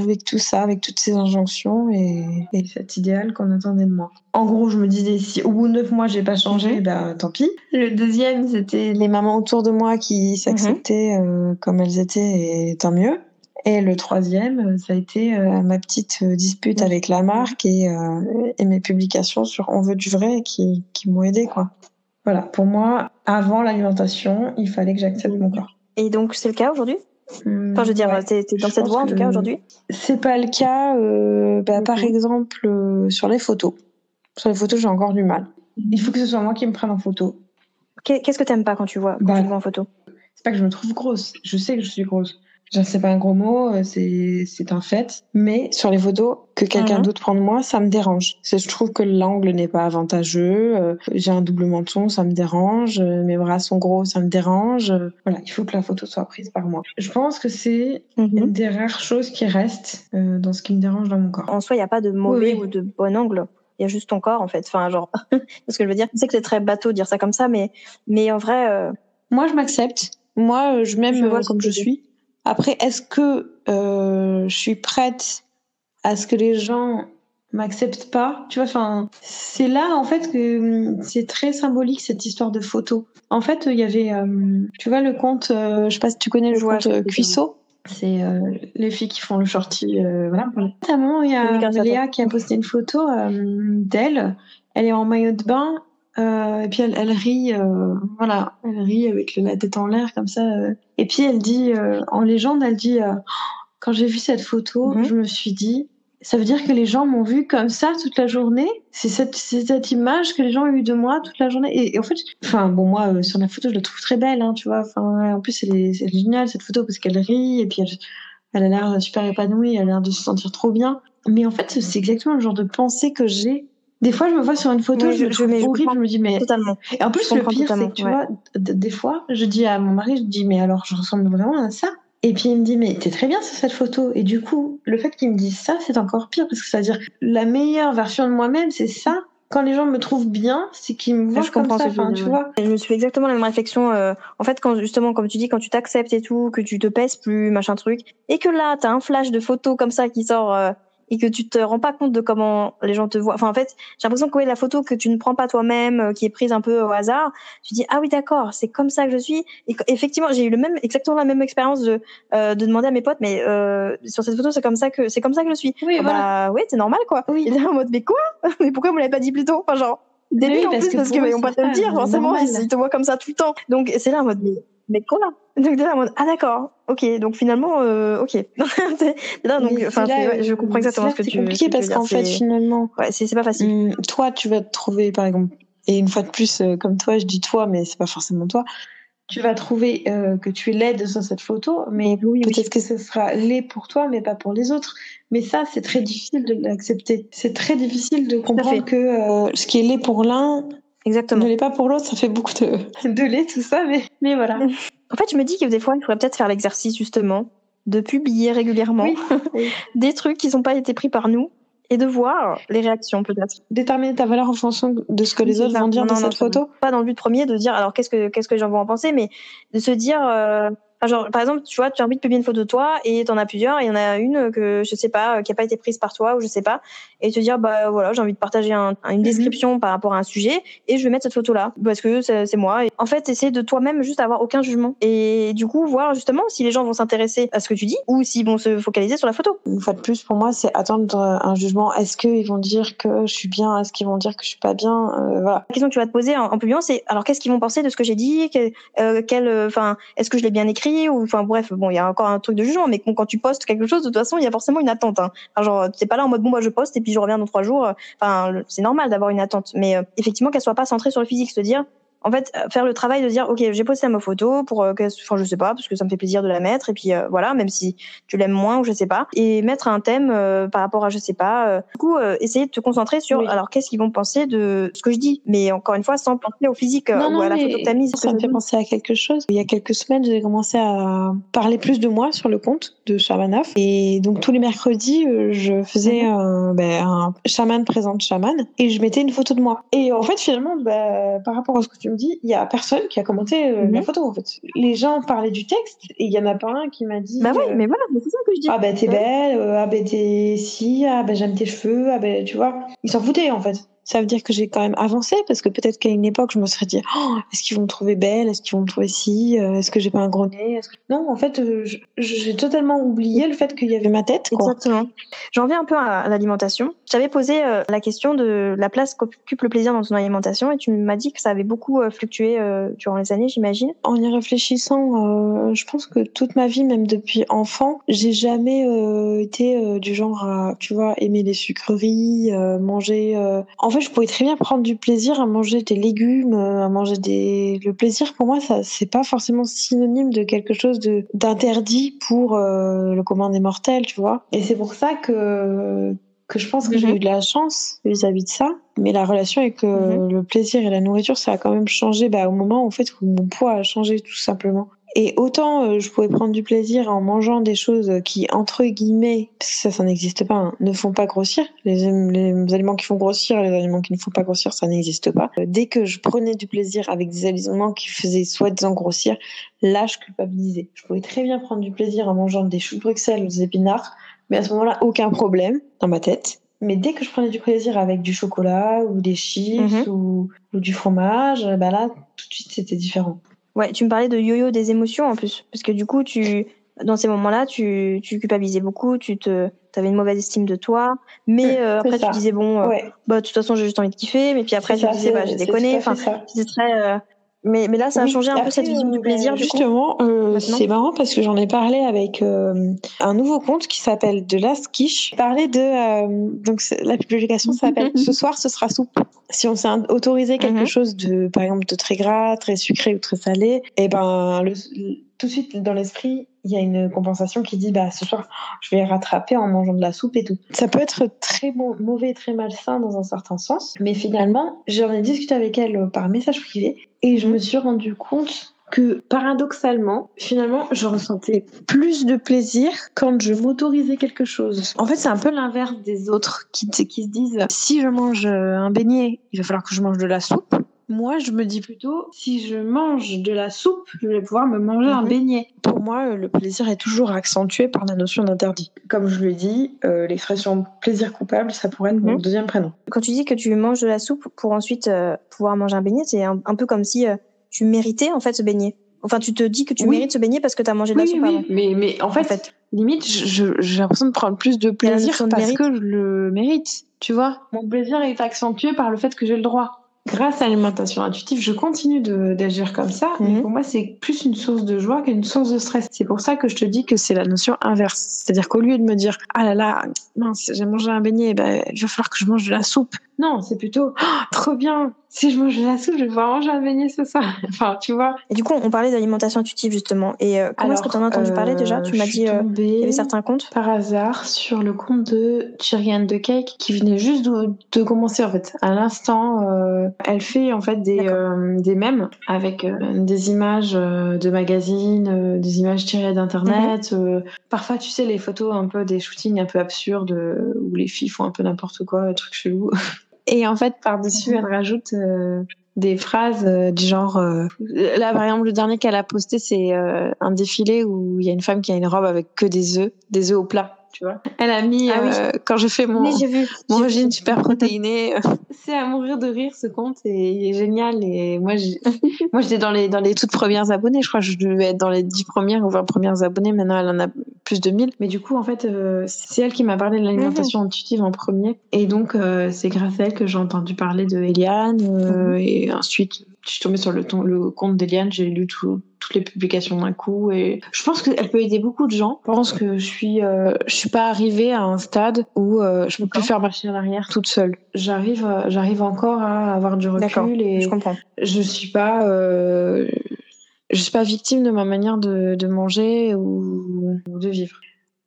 avec tout ça avec toutes ces injonctions et, et cet idéal qu'on attendait de moi. En gros je me disais si au bout de neuf mois j'ai pas changé ben tant pis. Le deuxième c'était les mamans autour de moi qui s'acceptaient euh, comme elles étaient et tant mieux. Et le troisième, ça a été euh, ma petite dispute avec la marque et, euh, et, mes publications sur On veut du vrai qui, qui m'ont aidé quoi. Voilà, pour moi, avant l'alimentation, il fallait que j'accepte mon corps. Et donc c'est le cas aujourd'hui? Enfin, je veux dire, t'es, dans cette voie en tout cas aujourd'hui? C'est pas le cas, euh, bah, par exemple, sur les photos. Sur les photos, j'ai encore du mal. Il faut que ce soit moi qui me prenne en photo. Qu'est-ce que t'aimes pas quand tu vois, quand bah, tu vois en photo? C'est pas que je me trouve grosse. Je sais que je suis grosse. Je sais pas un gros mot, euh, c'est c'est un fait. Mais sur les photos, que quelqu'un mhm. d'autre prenne moi, ça me dérange. Je trouve que l'angle n'est pas avantageux. Euh, j'ai un double menton, ça me dérange. Euh, mes bras sont gros, ça me dérange. Voilà, il faut que la photo soit prise par moi. Je pense que c'est mhm. une des rares choses qui restent dans ce qui me dérange dans mon corps. En soi, il n'y a pas de mauvais ou de bon angle il y a juste ton corps en fait enfin genre ce que je veux dire? Sais que c'est très bateau de dire ça comme ça mais mais en vrai moi je m'accepte moi je m'aime comme je suis après, est-ce que euh, je suis prête à ce que les gens m'acceptent pas? Tu vois, enfin, c'est là en fait que hum, c'est très symbolique cette histoire de photo. En fait, il y avait, euh, tu vois, le compte, euh, je sais pas si tu connais le compte euh, Cuisseau? C'est les filles qui font le shorty, voilà. Notamment, il y a Léa qui a posté une photo d'elle. Elle est en maillot de bain et puis elle, elle rit, voilà, elle rit avec la tête en l'air comme ça. Et puis elle dit, en légende, elle dit, quand j'ai vu cette photo, Mhm. je me suis dit, ça veut dire que les gens m'ont vu comme ça toute la journée? C'est cette, cette image que les gens ont eu de moi toute la journée. Et, et en fait, enfin bon, moi euh, sur la photo, je la trouve très belle, hein, tu vois. Enfin, en plus, elle est, c'est géniale cette photo parce qu'elle rit et puis elle, elle a l'air super épanouie, elle a l'air de se sentir trop bien. Mais en fait, c'est exactement le genre de pensée que j'ai. Des fois, je me vois sur une photo, Oui, je, je- me je- horrible, je me dis mais Totalement. et en plus, le pire, c'est que tu ouais. vois, des fois, je dis à mon mari, je dis, mais alors, je ressemble vraiment à ça. Et puis il me dit, mais t'es très bien sur cette photo. Et du coup, le fait qu'il me dise ça, c'est encore pire, parce que ça veut dire la meilleure version de moi-même, c'est ça. Quand les gens me trouvent bien, c'est qu'ils me voient je comme comprends ça. ce que tu Enfin, tu vois. Je me suis fait exactement la même réflexion. euh, en fait, quand justement, comme tu dis, quand tu t'acceptes et tout, que tu te pèses plus, machin truc, et que là, t'as un flash de photos comme ça qui sort euh, et que tu te rends pas compte de comment les gens te voient. Enfin, en fait, j'ai l'impression que ouais, la photo que tu ne prends pas toi-même, euh, qui est prise un peu au hasard, tu dis ah oui d'accord, c'est comme ça que je suis. Et effectivement, j'ai eu le même, exactement la même expérience de euh, de demander à mes potes, mais euh, sur cette photo, c'est comme ça que c'est comme ça que je suis. Oui, Ah voilà. Bah ouais, c'est normal quoi. Oui. Et là en mode mais quoi? Mais pourquoi vous l'avez pas dit plus tôt? Enfin genre débile oui, en parce plus que parce pour que eux, ils vont pas te le dire forcément ils te voient comme ça tout le temps. Donc c'est là en mode mais mais quoi Donc t'es là ah d'accord ok donc finalement euh, ok là donc là, ouais, je comprends exactement ce que tu C'est compliqué ce que parce qu'en fait, finalement, ouais c'est pas facile. Hum, toi, tu vas te trouver, par exemple, et une fois de plus, euh, comme toi, je dis toi, mais c'est pas forcément toi. Tu vas trouver euh, que tu es laide sur cette photo, mais Oui, oui. peut-être que ce sera laid pour toi, mais pas pour les autres. Mais ça, c'est très difficile de l'accepter. C'est très difficile de comprendre que euh, ce qui est laid pour l'un Exactement. ne l'est pas pour l'autre. Ça fait beaucoup de, de lait, tout ça, mais, mais voilà. En fait je me dis que des fois il faudrait peut-être faire l'exercice justement de publier régulièrement Oui, oui. des trucs qui n'ont pas été pris par nous et de voir les réactions peut-être. Déterminer ta valeur en fonction de ce que les autres ça. vont dire Non, de non, cette photo. pas dans le but premier de dire alors qu'est-ce que qu'est-ce que gens vont en penser mais de se dire euh, enfin, genre par exemple tu vois tu as envie de publier une photo de toi et t'en as plusieurs et il y en a une que je sais pas qui a pas été prise par toi ou je sais pas et te dire bah voilà j'ai envie de partager un- une description par rapport à un sujet et je vais mettre cette photo là parce que c'est moi et en fait essayer de toi-même juste avoir aucun jugement et du coup voir justement si les gens vont s'intéresser à ce que tu dis ou s'ils vont se focaliser sur la photo. Une fois de plus, pour moi, c'est attendre un jugement. Est-ce qu'ils vont dire que je suis bien? Est-ce qu'ils vont dire que je suis pas bien? Euh, Voilà. La question que tu vas te poser en, en publiant, c'est alors qu'est-ce qu'ils vont penser de ce que j'ai dit? Quel, euh, quel, euh, enfin, est-ce que je l'ai bien écrit? Ou enfin bref, bon, il y a encore un truc de jugement, mais quand tu postes quelque chose, de toute façon, il y a forcément une attente. Hein. Enfin, genre, c'est pas là en mode bon, moi je poste et puis je reviens dans trois jours. Enfin, le- c'est normal d'avoir une attente, mais euh, effectivement qu'elle soit pas centrée sur le physique, se dire. En fait, euh, faire le travail de dire, ok, j'ai posté ma photo pour, euh, enfin, je sais pas, parce que ça me fait plaisir de la mettre, et puis euh, voilà, même si tu l'aimes moins ou je sais pas, et mettre un thème euh, par rapport à je sais pas. du coup, essayer de te concentrer sur, Oui. alors qu'est-ce qu'ils vont penser de ce que je dis, mais encore une fois, sans penser au physique Non, ou non, à la photo que t'as mise. ça me fait penser à quelque chose. Il y a quelques semaines, j'ai commencé à parler plus de moi sur le compte de Shamanaf. Et donc, tous les mercredis, je faisais Mhm. un, ben, un chaman présente chaman et je mettais une photo de moi. Et en fait, finalement, ben, par rapport à ce que tu me dis, il y a personne qui a commenté euh, Mhm. la photo, en fait. Les gens parlaient du texte et il y en a pas un qui m'a dit. Bah ouais, euh, mais voilà, c'est ça que je dis. Ah ben t'es Ouais. belle, euh, ah ben t'es si, ah ben j'aime tes cheveux, ah ben tu vois. Ils s'en foutaient en fait. Ça veut dire que j'ai quand même avancé parce que peut-être qu'à une époque je me serais dit oh, est-ce qu'ils vont me trouver belle, est-ce qu'ils vont me trouver si, euh, est-ce que j'ai pas un gros nez, que... non en fait euh, j'ai totalement oublié le fait qu'il y avait ma tête quoi. Exactement. J'en viens un peu à, l'alimentation. J'avais posé euh, la question de la place qu'occupe le plaisir dans ton alimentation et tu m'as dit que ça avait beaucoup euh, fluctué euh, durant les années, j'imagine. En y réfléchissant, je pense que toute ma vie, même depuis enfant, j'ai jamais été du genre à, tu vois, aimer les sucreries, manger. En fait, je pouvais très bien prendre du plaisir à manger des légumes, euh, à manger des. Le plaisir pour moi, ça, c'est pas forcément synonyme de quelque chose de d'interdit pour euh, le commun des mortels, tu vois. Et c'est pour ça que que je pense que j'ai Mhm. eu de la chance vis-à-vis de ça. Mais la relation avec euh, Mhm. le plaisir et la nourriture, ça a quand même changé bah, au moment en fait où mon poids a changé tout simplement. Et autant euh, je pouvais prendre du plaisir en mangeant des choses qui, entre guillemets, parce que ça, ça n'existe pas, hein, ne font pas grossir. Les, les, aliments qui font grossir et les aliments qui ne font pas grossir, ça n'existe pas. Euh, dès que je prenais du plaisir avec des aliments qui faisaient soi-disant grossir, là, je culpabilisais. Je pouvais très bien prendre du plaisir en mangeant des choux de Bruxelles ou des épinards, mais à ce moment-là, aucun problème dans ma tête. Mais dès que je prenais du plaisir avec du chocolat ou des chips mhm. ou, ou, du fromage, bah là, tout de suite, c'était différent. Ouais, tu me parlais de yo-yo des émotions en plus, parce que du coup, tu, dans ces moments-là, tu, tu culpabilisais beaucoup, tu te, avais une mauvaise estime de toi, mais euh, après tu disais bon, euh, bah de toute façon j'ai juste envie de kiffer, mais puis après tu disais bah j'ai déconné, enfin c'était très, euh, mais, mais là, ça a changé un peu cette vision du plaisir. Justement, euh, c'est marrant parce que j'en ai parlé avec euh, un nouveau compte qui s'appelle De Last Quiche. Parler de euh, donc la publication s'appelle Ce soir ce sera soupe. Si on s'est autorisé quelque mhm. chose de par exemple de très gras, très sucré ou très salé, et eh ben le, tout de suite dans l'esprit il y a une compensation qui dit bah ce soir je vais rattraper en mangeant de la soupe et tout. Ça peut être très mauvais, très malsain dans un certain sens, mais finalement j'en ai discuté avec elle par message privé et je me suis rendu compte que paradoxalement, finalement, je ressentais plus de plaisir quand je m'autorisais quelque chose. En fait, c'est un peu l'inverse des autres qui, qui se disent si je mange un beignet, il va falloir que je mange de la soupe. Moi, je me dis plutôt, si je mange de la soupe, je vais pouvoir me manger un mhm. beignet. Pour moi, le plaisir est toujours accentué par la notion d'interdit. Comme je l'ai dit, euh, l'expression plaisir coupable, ça pourrait être mon mhm. deuxième prénom. Quand tu dis que tu manges de la soupe pour ensuite euh, pouvoir manger un beignet, c'est un, peu comme si euh, tu méritais en fait ce beignet. Enfin, tu te dis que tu mérites ce beignet parce que tu as mangé de la soupe oui, Mais, mais en fait, limite, j'ai l'impression de prendre plus de plaisir parce que je le mérite. Tu vois, mon plaisir est accentué par le fait que j'ai le droit grâce à l'alimentation intuitive, je continue d'agir comme ça. Mais mhm. pour moi, c'est plus une source de joie qu'une source de stress. C'est pour ça que je te dis que c'est la notion inverse. C'est-à-dire qu'au lieu de me dire, ah là là, mince, j'ai mangé un beignet, ben, il va falloir que je mange de la soupe. Non, c'est plutôt, oh, trop bien, si je mange de la soupe, je vais pouvoir manger un beignet ce soir. enfin, tu vois. Et du coup, on parlait d'alimentation intuitive justement. Et euh, comment est-ce que tu en as entendu parler déjà? Tu m'as dit euh, il y avait certains comptes. Par hasard sur le compte de Chirian de Cake qui venait juste de, de commencer en fait. À l'instant, euh, elle fait en fait des euh, des mèmes avec euh, des images de magazines, des images tirées d'internet. Mhm. parfois, tu sais, les photos un peu des shootings un peu absurdes où les filles font un peu n'importe quoi, trucs chelous. Et en fait, par-dessus, elle rajoute euh, des phrases euh, du genre... Euh, là, par exemple, le dernier qu'elle a posté, c'est un défilé où il y a une femme qui a une robe avec que des œufs, des œufs au plat. Tu vois Elle a mis ah quand je fais mon mon régime super protéiné, c'est à mourir de rire ce compte et il est génial et moi moi j'étais dans les dans les toutes premières abonnées, je crois que je devais être dans les 10 premières ou 20 premières abonnées, maintenant elle en a plus de 1000. Mais du coup, en fait, euh, c'est elle qui m'a parlé de l'alimentation mhm. intuitive en premier. Et donc, euh, c'est grâce à elle que j'ai entendu parler de Eliane. Euh, mhm. Et ensuite, je suis tombée sur le, le compte d'Eliane, j'ai lu toutes les publications d'un coup. Et je pense qu'elle peut aider beaucoup de gens. Je pense que je suis, je suis pas arrivée à un stade où je peux plus faire marcher en arrière toute seule. J'arrive, j'arrive encore à avoir du recul et je comprends. Je suis pas je suis pas victime de ma manière de, de manger ou, de vivre.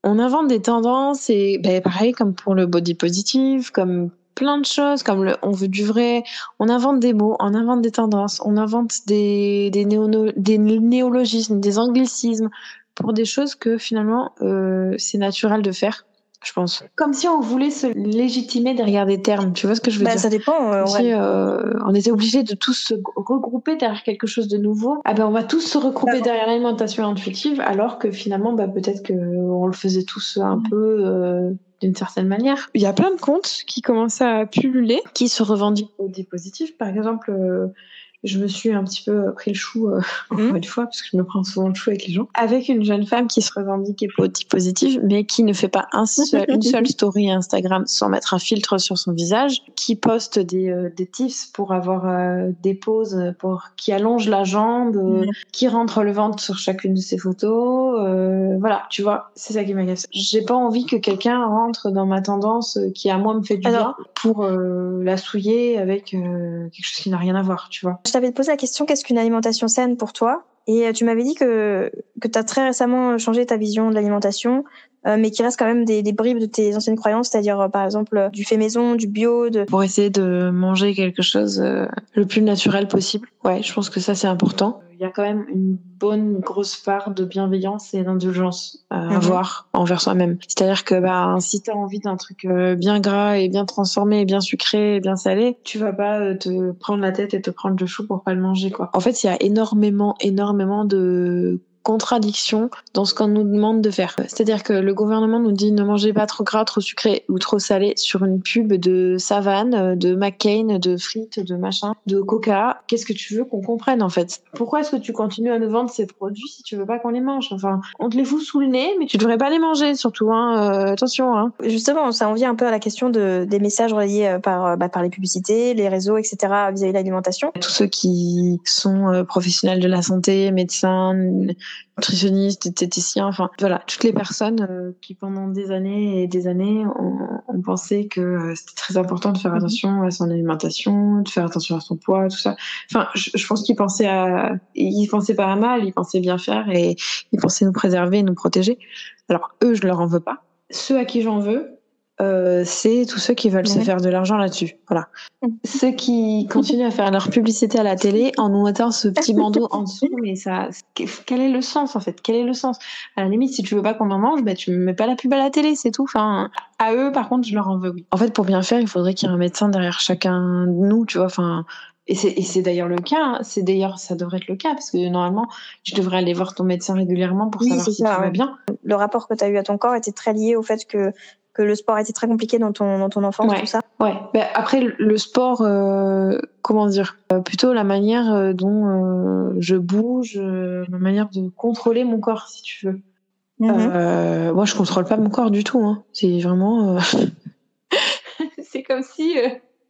On invente des tendances et ben, pareil comme pour le body positive, comme plein de choses, comme le on veut du vrai, on invente des mots, on invente des tendances, on invente des, des, des néologismes, des anglicismes pour des choses que finalement euh, c'est naturel de faire je pense. Comme si on voulait se légitimer derrière des termes, tu vois ce que je veux bah, dire? Ça dépend. Euh, si, euh, on était obligé de tous se regrouper derrière quelque chose de nouveau. Ah ben on va tous se regrouper derrière l'alimentation intuitive, alors que finalement bah, peut-être que on le faisait tous un peu euh, d'une certaine manière. Il y a plein de comptes qui commencent à pulluler, qui se revendiquent des positifs. Par exemple, euh, je me suis un petit peu pris le chou euh, mmh. une fois parce que je me prends souvent le chou avec les gens avec une jeune femme qui se revendique positive mais qui ne fait pas un seul, une seule story Instagram sans mettre un filtre sur son visage qui poste des, euh, des tips pour avoir euh, des poses pour qui allonge la jambe mmh. qui rentre le ventre sur chacune de ses photos voilà tu vois c'est ça qui m'agace j'ai pas envie que quelqu'un rentre dans ma tendance qui à moi me fait du bien pour la souiller avec quelque chose qui n'a rien à voir tu vois je t'avais posé la question qu'est-ce qu'une alimentation saine pour toi? Et euh, tu m'avais dit que, que tu as très récemment changé ta vision de l'alimentation, mais qui reste quand même des, des bribes de tes anciennes croyances, c'est-à-dire euh, par exemple euh, du fait maison, du bio, de... pour essayer de manger quelque chose le plus naturel possible. Ouais, je pense que ça c'est important. Il y a quand même une bonne grosse part de bienveillance et d'indulgence à mhm. avoir envers soi-même. C'est-à-dire que bah si t'as envie d'un truc bien gras et bien transformé, et bien sucré, et bien salé, tu vas pas te prendre la tête et te prendre le chou pour pas le manger quoi. En fait, il y a énormément énormément de contradiction dans ce qu'on nous demande de faire. C'est-à-dire que le gouvernement nous dit ne mangez pas trop gras, trop sucré ou trop salé sur une pub de Savane, de McCain, de frites, de machin, de Coca. Qu'est-ce que tu veux qu'on comprenne en fait? Pourquoi est-ce que tu continues à nous vendre ces produits si tu veux pas qu'on les mange? Enfin, on te les fout sous le nez, mais tu devrais pas les manger surtout. Hein. Euh, attention. Hein. Justement, ça en vient un peu à la question de, des messages relayés euh, par, euh, bah, par les publicités, les réseaux, etc. vis-à-vis de l'alimentation. Tous ceux qui sont professionnels de la santé, médecins, nutritionnistes, diététiciens, enfin voilà, toutes les personnes euh, qui pendant des années et des années ont, pensé que euh, c'était très important de faire mhm. attention à son alimentation, de faire attention à son poids, tout ça. Enfin, je, pense qu'ils pensaient à, ils pensaient pas à mal, ils pensaient bien faire et ils pensaient nous préserver, nous protéger. Alors eux, je leur en veux pas. Ceux à qui j'en veux, euh, c'est tous ceux qui veulent se faire de l'argent là-dessus. Voilà. Mm. Ceux qui continuent à faire leur publicité à la télé en nous mettant ce petit bandeau en dessous, mais ça, quel est le sens en fait? Quel est le sens? À la limite, si tu veux pas qu'on en mange, bah tu mets pas la pub à la télé, c'est tout. Enfin, à eux, par contre, je leur en veux. Oui. En fait, pour bien faire, il faudrait qu'il y ait un médecin derrière chacun de nous, tu vois. Enfin, et c'est d'ailleurs le cas. Hein. C'est d'ailleurs, ça devrait être le cas parce que normalement, tu devrais aller voir ton médecin régulièrement pour savoir si ça, tu vas bien. Le rapport que tu as eu à ton corps était très lié au fait que que le sport était très compliqué dans ton dans ton enfance ouais. tout ça ouais bah, après le sport euh, comment dire euh, plutôt la manière euh, dont je bouge la manière de contrôler mon corps si tu veux mm-hmm. moi je contrôle pas mon corps du tout hein. c'est vraiment c'est comme si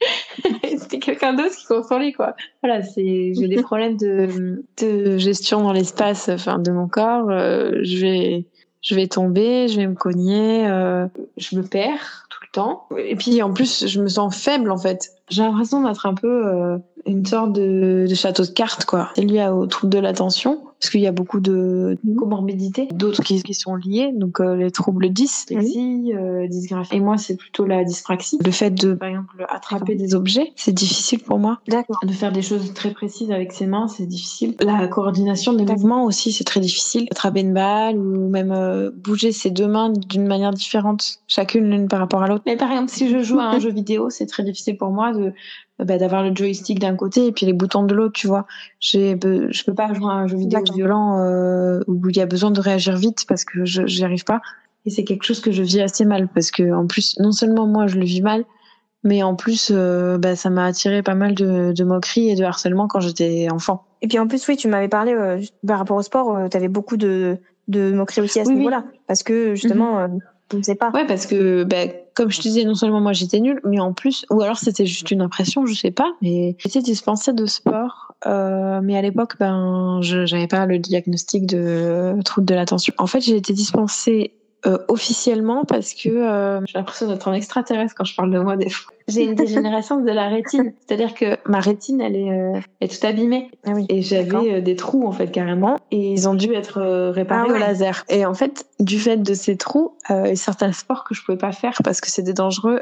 c'était quelqu'un d'autre qui contrôlait quoi voilà c'est j'ai des problèmes de de gestion dans l'espace enfin de mon corps je vais je vais tomber, je vais me cogner, euh, je me perds tout le temps. Et puis en plus, je me sens faible en fait. J'ai l'impression d'être un peu euh, une sorte de, de, château de cartes quoi. C'est lié au trouble de l'attention parce qu'il y a beaucoup de comorbidités, d'autres qui, qui, sont liées, donc euh, les troubles 10, dyslexie, euh, dysgraphie. Et moi, c'est plutôt la dyspraxie. Le fait de, par exemple, attraper des objets, c'est difficile pour moi. D'accord. De faire des choses très précises avec ses mains, c'est difficile. La coordination des mouvements aussi, c'est très difficile. Attraper une balle ou même euh, bouger ses deux mains d'une manière différente, chacune l'une par rapport à l'autre. Mais par exemple, si je joue à un jeu vidéo, c'est très difficile pour moi de bah, d'avoir le joystick d'un côté et puis les boutons de l'autre, tu vois. J'ai, je peux pas jouer à un jeu vidéo violent euh, où il y a besoin de réagir vite parce que je j'y arrive pas. Et c'est quelque chose que je vis assez mal parce que en plus, non seulement moi je le vis mal, mais en plus, euh, bah, ça m'a attiré pas mal de, de moqueries et de harcèlement quand j'étais enfant. Et puis en plus, oui, tu m'avais parlé euh, par rapport au sport, euh, tu avais beaucoup de, de moqueries aussi à ce niveau-là, parce que justement, mhm. Je ne sais pas. Ouais, parce que, ben, comme je te disais, non seulement moi j'étais nulle, mais en plus, ou alors c'était juste une impression, je sais pas, mais j'étais dispensée de sport. Euh, mais à l'époque, ben, je pas le diagnostic de trouble de l'attention. En fait, j'ai été dispensée euh, officiellement parce que euh, j'ai l'impression d'être un extraterrestre quand je parle de moi des fois. J'ai une dégénérescence de la rétine, c'est-à-dire que ma rétine elle est, euh, est toute abîmée ah oui, et j'avais euh, des trous en fait carrément et ils ont dû être réparés ah au laser. Et en fait, du fait de ces trous, et certains sports que je pouvais pas faire parce que c'était dangereux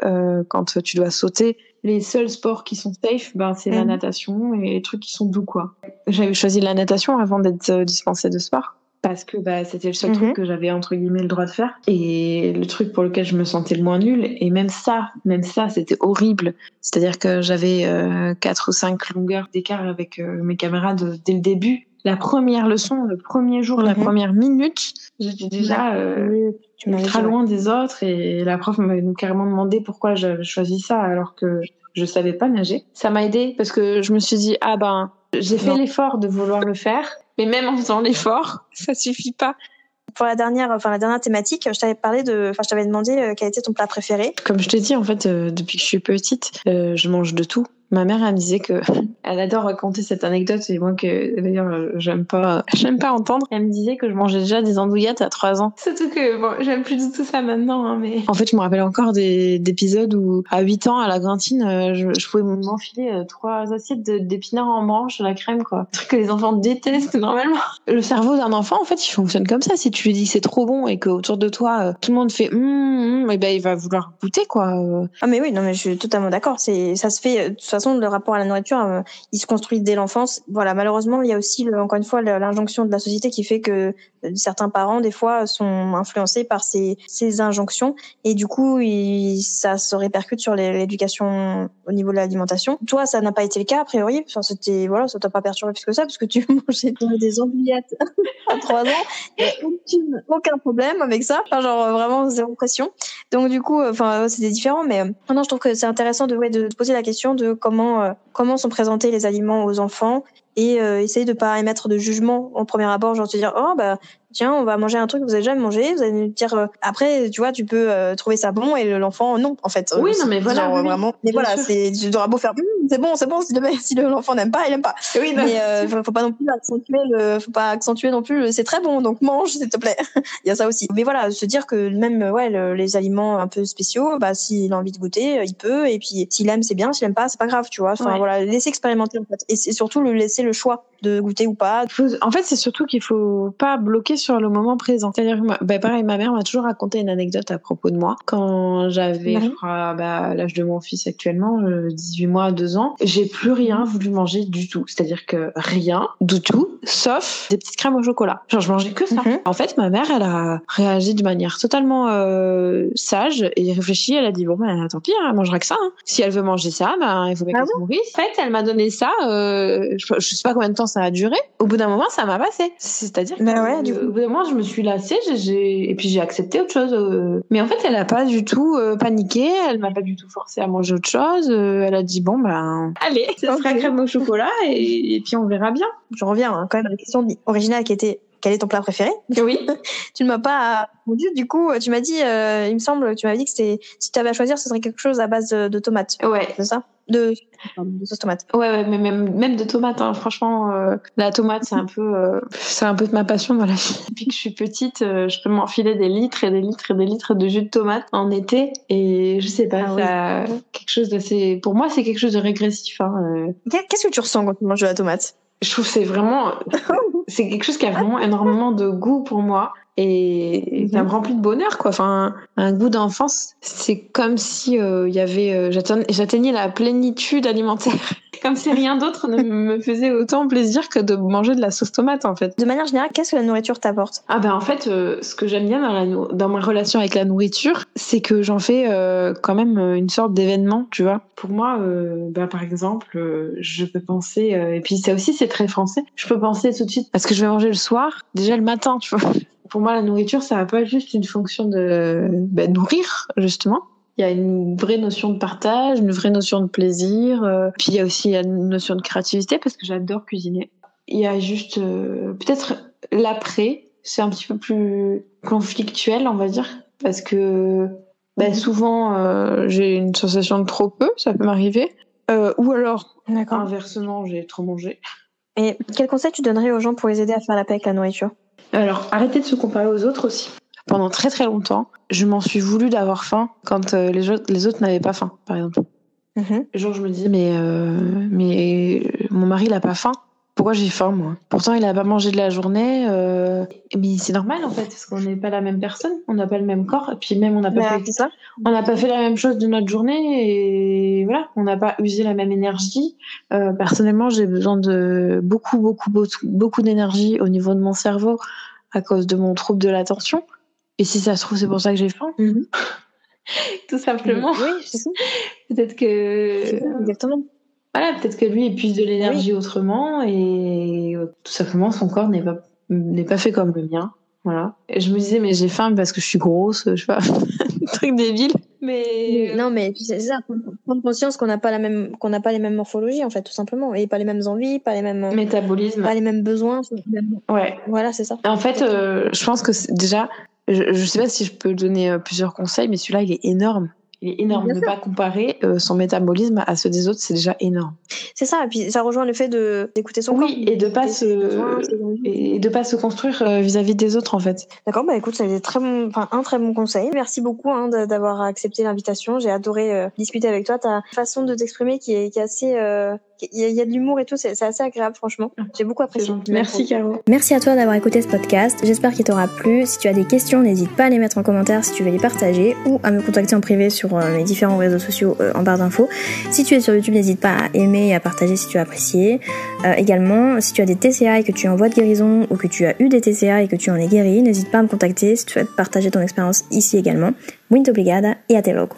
quand tu dois sauter. Les seuls sports qui sont safe, ben c'est la mhm. natation et les trucs qui sont doux quoi. J'avais choisi la natation avant d'être dispensée de sport parce que bah, c'était le seul truc mhm. que j'avais entre guillemets le droit de faire. Et le truc pour lequel je me sentais le moins nulle et même ça même ça c'était horrible. C'est-à-dire que j'avais euh, quatre ou cinq longueurs d'écart avec euh, mes camarades dès le début. La première leçon le premier jour la mhm. première minute j'étais déjà euh, très loin des autres et la prof m'avait carrément demandé pourquoi j'avais choisi ça alors que je savais pas nager. Ça m'a aidé parce que je me suis dit ah ben j'ai fait l'effort de vouloir le faire mais même en faisant l'effort, ça suffit pas. Pour la dernière, enfin la dernière thématique, je t'avais parlé de, enfin je t'avais demandé euh, quel était ton plat préféré. Comme je t'ai dit, en fait, euh, depuis que je suis petite, euh, je mange de tout. Ma mère, elle me disait que elle adore raconter cette anecdote et moi que d'ailleurs j'aime pas, j'aime pas entendre. Elle me disait que je mangeais déjà des andouillettes à 3 ans. Surtout que bon, j'aime plus du tout ça maintenant, hein, mais en fait, je me rappelle encore des, épisodes où à 8 ans à la cantine, euh, je, je pouvais m'enfiler euh, trois assiettes d'épinards en branche, la crème quoi. Un truc que les enfants détestent normalement. Le cerveau d'un enfant, en fait, il fonctionne comme ça. Si tu lui dis que c'est trop bon et qu'autour de toi euh, tout le monde fait, hum, et ben il va vouloir goûter quoi. Ah mais oui, non mais je suis totalement d'accord. C'est ça se fait façon, le rapport à la nourriture, euh, il se construit dès l'enfance. Voilà, malheureusement, il y a aussi, encore une fois, l'injonction de la société qui fait que euh, certains parents, des fois, sont influencés par ces, ces injonctions et du coup, ça se répercute sur l'éducation au niveau de l'alimentation. Toi, ça n'a pas été le cas a priori. Enfin, c'était voilà, ça t'a pas perturbé plus que ça parce que tu mangeais des andouillettes à trois ans. Il y a aucun problème avec ça. Enfin, genre vraiment zéro pression. Donc du coup, enfin, c'était différent. Mais maintenant, je trouve que c'est intéressant de, ouais, de poser la question de comment euh, comment sont présentés les aliments aux enfants et euh, essayer de pas émettre de jugement en premier abord, genre te dire oh bah tiens, on va manger un truc que vous avez jamais mangé. Vous allez nous dire euh, après, tu vois, tu peux euh, trouver ça bon et l'enfant non, en fait. Oui, non, mais voilà, vraiment. Mais voilà, c'est tu auras beau faire, hum, c'est bon, c'est bon. Si le si l'enfant n'aime pas, il aime pas. Oui, mais euh, faut pas non plus accentuer le, faut pas accentuer non plus. C'est très bon, donc mange, s'il te plaît. il y a ça aussi. Mais voilà, se dire que même ouais, les aliments un peu spéciaux, bah s'il a envie de goûter, il peut. Et puis s'il aime, c'est bien. S'il aime pas, c'est pas grave, tu vois. Enfin voilà, laisser expérimenter en fait. Et surtout le laisser le choix de goûter ou pas. En fait, c'est surtout qu'il faut pas bloquer sur le moment présent. C'est-à-dire que, bah, pareil, ma mère m'a toujours raconté une anecdote à propos de moi. Quand j'avais, je crois, bah, l'âge de mon fils actuellement, 18 euh, mois, 2 ans, j'ai plus rien voulu manger du tout. C'est-à-dire que rien du tout, sauf des petites crèmes au chocolat. Genre, je mangeais que ça. Mhm. En fait, ma mère, elle a réagi de manière totalement euh, sage et réfléchie. Elle a dit, bon, ben, tant pis, hein, elle mangera que ça. Hein. Si elle veut manger ça, ben, il faut bien ah qu'elle se nourrisse. En fait, elle m'a donné ça, euh, je, je sais pas combien de temps ça a duré. Au bout d'un moment, ça m'a passé. C'est-à-dire bah ouais, du au bout d'un moment, je me suis lassée, j'ai et puis j'ai accepté autre chose. Euh. Mais en fait, elle a pas du tout euh, paniqué, elle m'a pas du tout forcé à manger autre chose. Elle a dit bon ben allez, ça sera crème au chocolat et, puis on verra bien. Je reviens hein, quand même à la question originale qui était quel est ton plat préféré? Oui. tu ne m'as pas répondu. Du coup, tu m'as dit, il me semble, tu m'avais dit que c'était si tu avais à choisir, ce serait quelque chose à base de, de tomates. Ouais. C'est ça? De, de sauce tomate. Ouais, ouais, mais même, même de tomates. Hein. Franchement, euh, la tomate, c'est un peu, euh, c'est un peu de ma passion dans la vie. Depuis que je suis petite, euh, je peux m'enfiler des litres et des litres et des litres de jus de tomate en été. Et je sais pas, ah, ça, quelque chose d'assez. Pour moi, c'est quelque chose de régressif. Hein, Qu'est-ce que tu ressens quand tu manges de la tomate? Je trouve c'est vraiment, c'est quelque chose qui a vraiment énormément de goût pour moi et ça me remplit de bonheur quoi. Enfin un goût d'enfance c'est comme si il euh, y avait euh, j'atteignais la plénitude alimentaire. Comme si rien d'autre ne me faisait autant plaisir que de manger de la sauce tomate en fait. De manière générale qu'est-ce que la nourriture t'apporte? Ah ben en fait euh, ce que j'aime bien dans, la, dans ma relation avec la nourriture c'est que j'en fais quand même une sorte d'événement tu vois. Pour moi ben, par exemple je peux penser et puis ça aussi c'est très français je peux penser tout de suite parce que je vais manger le soir déjà le matin tu vois pour moi, la nourriture, ça n'a pas juste une fonction de ben, nourrir, justement. Il y a une vraie notion de partage, une vraie notion de plaisir. Euh, puis il y a aussi une notion de créativité parce que j'adore cuisiner. Il y a juste euh, peut-être l'après, c'est un petit peu plus conflictuel, on va dire, parce que ben, souvent euh, j'ai une sensation de trop peu, ça peut m'arriver. ou alors, inversement, j'ai trop mangé. Et quel conseil tu donnerais aux gens pour les aider à faire la paix avec la nourriture? Alors, arrêtez de se comparer aux autres aussi. Pendant très très longtemps, je m'en suis voulu d'avoir faim quand euh, les, autres, les autres n'avaient pas faim, par exemple. Mm Genre, je me disais, mais, euh, mais mon mari, il a pas faim. Pourquoi j'ai faim, moi? Pourtant, il a pas mangé de la journée. Euh... Mais c'est normal, en fait, parce qu'on n'est pas la même personne, on n'a pas le même corps, et puis même, on n'a pas, bah, fait... ça. On n'a pas fait la même chose de notre journée, et voilà, on n'a pas usé la même énergie. Euh, personnellement, j'ai besoin de beaucoup, beaucoup, beaucoup, beaucoup d'énergie au niveau de mon cerveau à cause de mon trouble de l'attention. Et si ça se trouve, c'est pour ça que j'ai faim. Mhm. Tout simplement. Oui. Peut-être que. Exactement voilà, peut-être que lui épuise de l'énergie autrement et euh, tout simplement son corps n'est pas n'est pas fait comme le mien. Voilà. Et je me disais mais j'ai faim parce que je suis grosse, je sais pas, truc débile. Mais non mais c'est ça, prendre conscience qu'on n'a pas la même qu'on n'a pas les mêmes morphologies en fait tout simplement et pas les mêmes envies, pas les mêmes métabolismes, pas les mêmes besoins. Ouais. Voilà, c'est ça. En fait, euh, je pense que déjà je, je sais pas si je peux donner euh, plusieurs conseils mais celui-là il est énorme Il est énorme. ne pas comparer euh, son métabolisme à ceux des autres, c'est déjà énorme. C'est ça, et puis ça rejoint le fait de d'écouter son corps. Oui, et de pas se et de pas se construire euh, vis-à-vis des autres en fait. D'accord, bah écoute, c'est très bon, enfin un très bon conseil. Merci beaucoup hein, d'avoir accepté l'invitation. J'ai adoré euh, discuter avec toi. Ta façon de t'exprimer qui est, qui est assez il y, a, de l'humour et tout, c'est assez agréable franchement. J'ai beaucoup apprécié. Merci Caro. Merci à toi d'avoir écouté ce podcast. J'espère qu'il t'aura plu. Si tu as des questions, n'hésite pas à les mettre en commentaire si tu veux les partager ou à me contacter en privé sur euh, mes différents réseaux sociaux euh, en barre d'infos. Si tu es sur YouTube, n'hésite pas à aimer et à partager si tu as apprécié. Euh, également, si tu as des TCA et que tu es en voie de guérison ou que tu as eu des TCA et que tu en es guéri, n'hésite pas à me contacter si tu souhaites partager ton expérience ici également. Muito obrigada et à te logo.